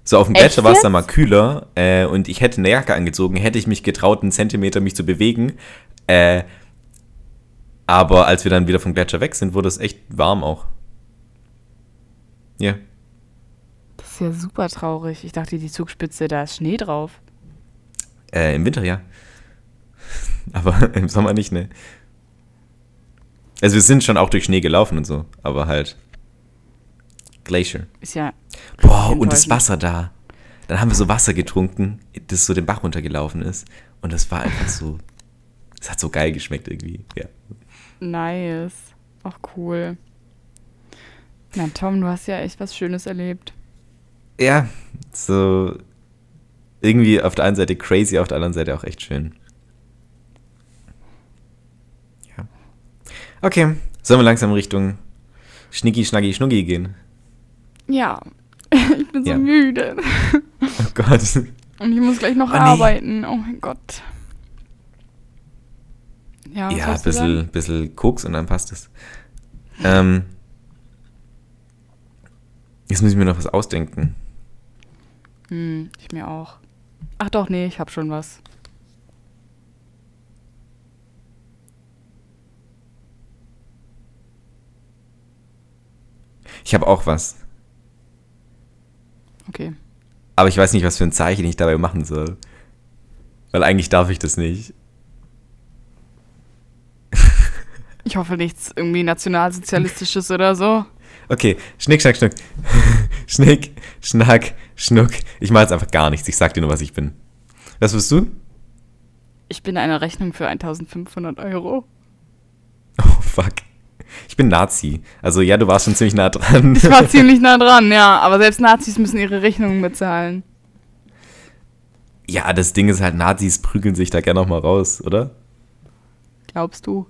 A: So, auf dem Gletscher war es dann mal kühler äh, und ich hätte eine Jacke angezogen, hätte ich mich getraut, einen Zentimeter mich zu bewegen. Äh, aber als wir dann wieder vom Gletscher weg sind, wurde es echt warm auch. Ja.
B: Das ist ja super traurig. Ich dachte, die Zugspitze, da ist Schnee drauf.
A: Äh, im Winter ja. <laughs> Aber im Sommer nicht, ne? Also wir sind schon auch durch Schnee gelaufen und so, aber halt Glacier.
B: Ist ja.
A: Boah, und das. Wasser da. Dann haben wir so Wasser getrunken, das so den Bach runtergelaufen ist. Und das war einfach so. <laughs> Es hat so geil geschmeckt irgendwie. Ja.
B: Nice. Auch cool. Na, Tom, du hast ja echt was Schönes erlebt.
A: ja, so. Irgendwie auf der einen Seite crazy, auf der anderen Seite auch echt schön. Ja. Okay, sollen wir langsam Richtung Schnicki, Schnacki, Schnucki gehen?
B: Ja. <laughs> Ich bin so
A: Ja.
B: müde.
A: Oh Gott.
B: Und ich muss gleich noch
A: Oh, nee.
B: arbeiten. Oh mein Gott. Ja,
A: Ja, ein bisschen, bisschen Koks und dann passt es. Ähm, jetzt muss ich mir noch was ausdenken.
B: Hm, ich mir auch. Ach doch, nee, ich hab schon was.
A: Ich habe auch was.
B: Okay.
A: Aber ich weiß nicht, was für ein Zeichen ich dabei machen soll. Weil eigentlich darf ich das nicht.
B: Ich hoffe nichts irgendwie nationalsozialistisches oder so.
A: Okay, Schnick, Schnack, Schnuck. <laughs> Schnick, Schnack, Schnuck. Ich mache jetzt einfach gar nichts. Ich sag dir nur, was ich bin. Was bist du?
B: Ich bin eine Rechnung für 1500 Euro.
A: Oh, fuck. Ich bin Nazi. Also ja, du warst schon ziemlich nah dran.
B: Ich war <laughs> ziemlich nah dran, ja. Aber selbst Nazis müssen ihre Rechnungen bezahlen.
A: ja, das Ding ist halt, Nazis prügeln sich da gerne noch mal raus, oder?
B: Glaubst du?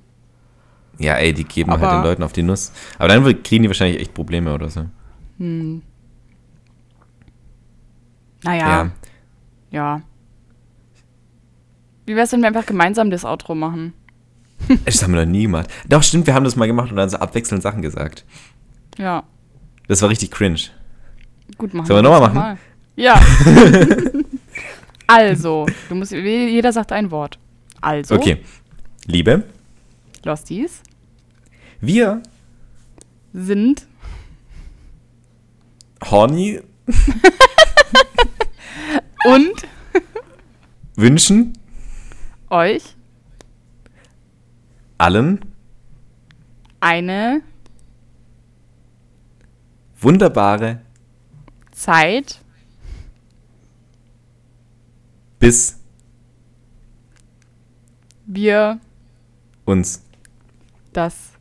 A: Ja, ey, die geben halt
B: Aber-
A: den Leuten auf die Nuss. Aber dann kriegen die wahrscheinlich echt Probleme oder so.
B: Hm. Naja,
A: Ja.
B: ja. ja. Wie wär's, wenn wir einfach gemeinsam das Outro machen? <laughs>
A: Das haben wir noch nie gemacht. Doch, stimmt, wir haben das mal gemacht und dann so abwechselnd Sachen gesagt.
B: Ja,
A: Das war richtig cringe.
B: gut machen.
A: Sollen wir nochmal machen?
B: Ja. <laughs> also, du musst, jeder sagt ein Wort. Also,
A: Okay. Liebe,
B: Losties
A: wir,
B: sind
A: Horny, <laughs>
B: und
A: wünschen
B: euch
A: allen
B: eine
A: wunderbare
B: Zeit
A: bis
B: wir
A: uns
B: das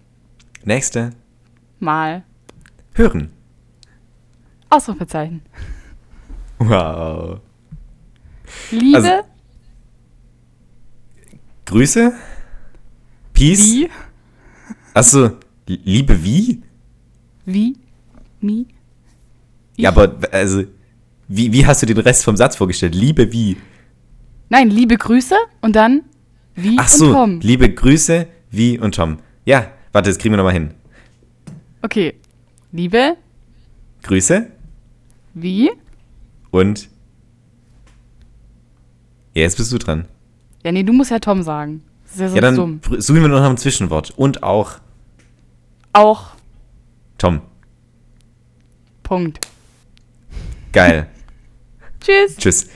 A: nächste
B: Mal
A: hören.
B: Ausrufezeichen.
A: Wow.
B: Liebe,
A: Also, Grüße. Peace.
B: wie,
A: Achso, Liebe wie?
B: wie, mi,
A: Ja, aber also, wie, wie hast du den Rest vom Satz vorgestellt? Liebe wie?
B: Nein, liebe Grüße und dann wie
A: Ach
B: und
A: so,
B: Tom.
A: liebe Grüße, wie und Tom. Ja, warte, das kriegen wir nochmal hin.
B: Okay. Liebe,
A: Grüße
B: wie?
A: und. Ja, jetzt bist du dran.
B: Ja, nee, du musst ja Tom sagen. Ist ja
A: dann
B: dumm.
A: suchen wir noch ein Zwischenwort. Und auch
B: Auch
A: Tom.
B: Punkt.
A: Geil. <laughs>
B: Tschüss.
A: Tschüss.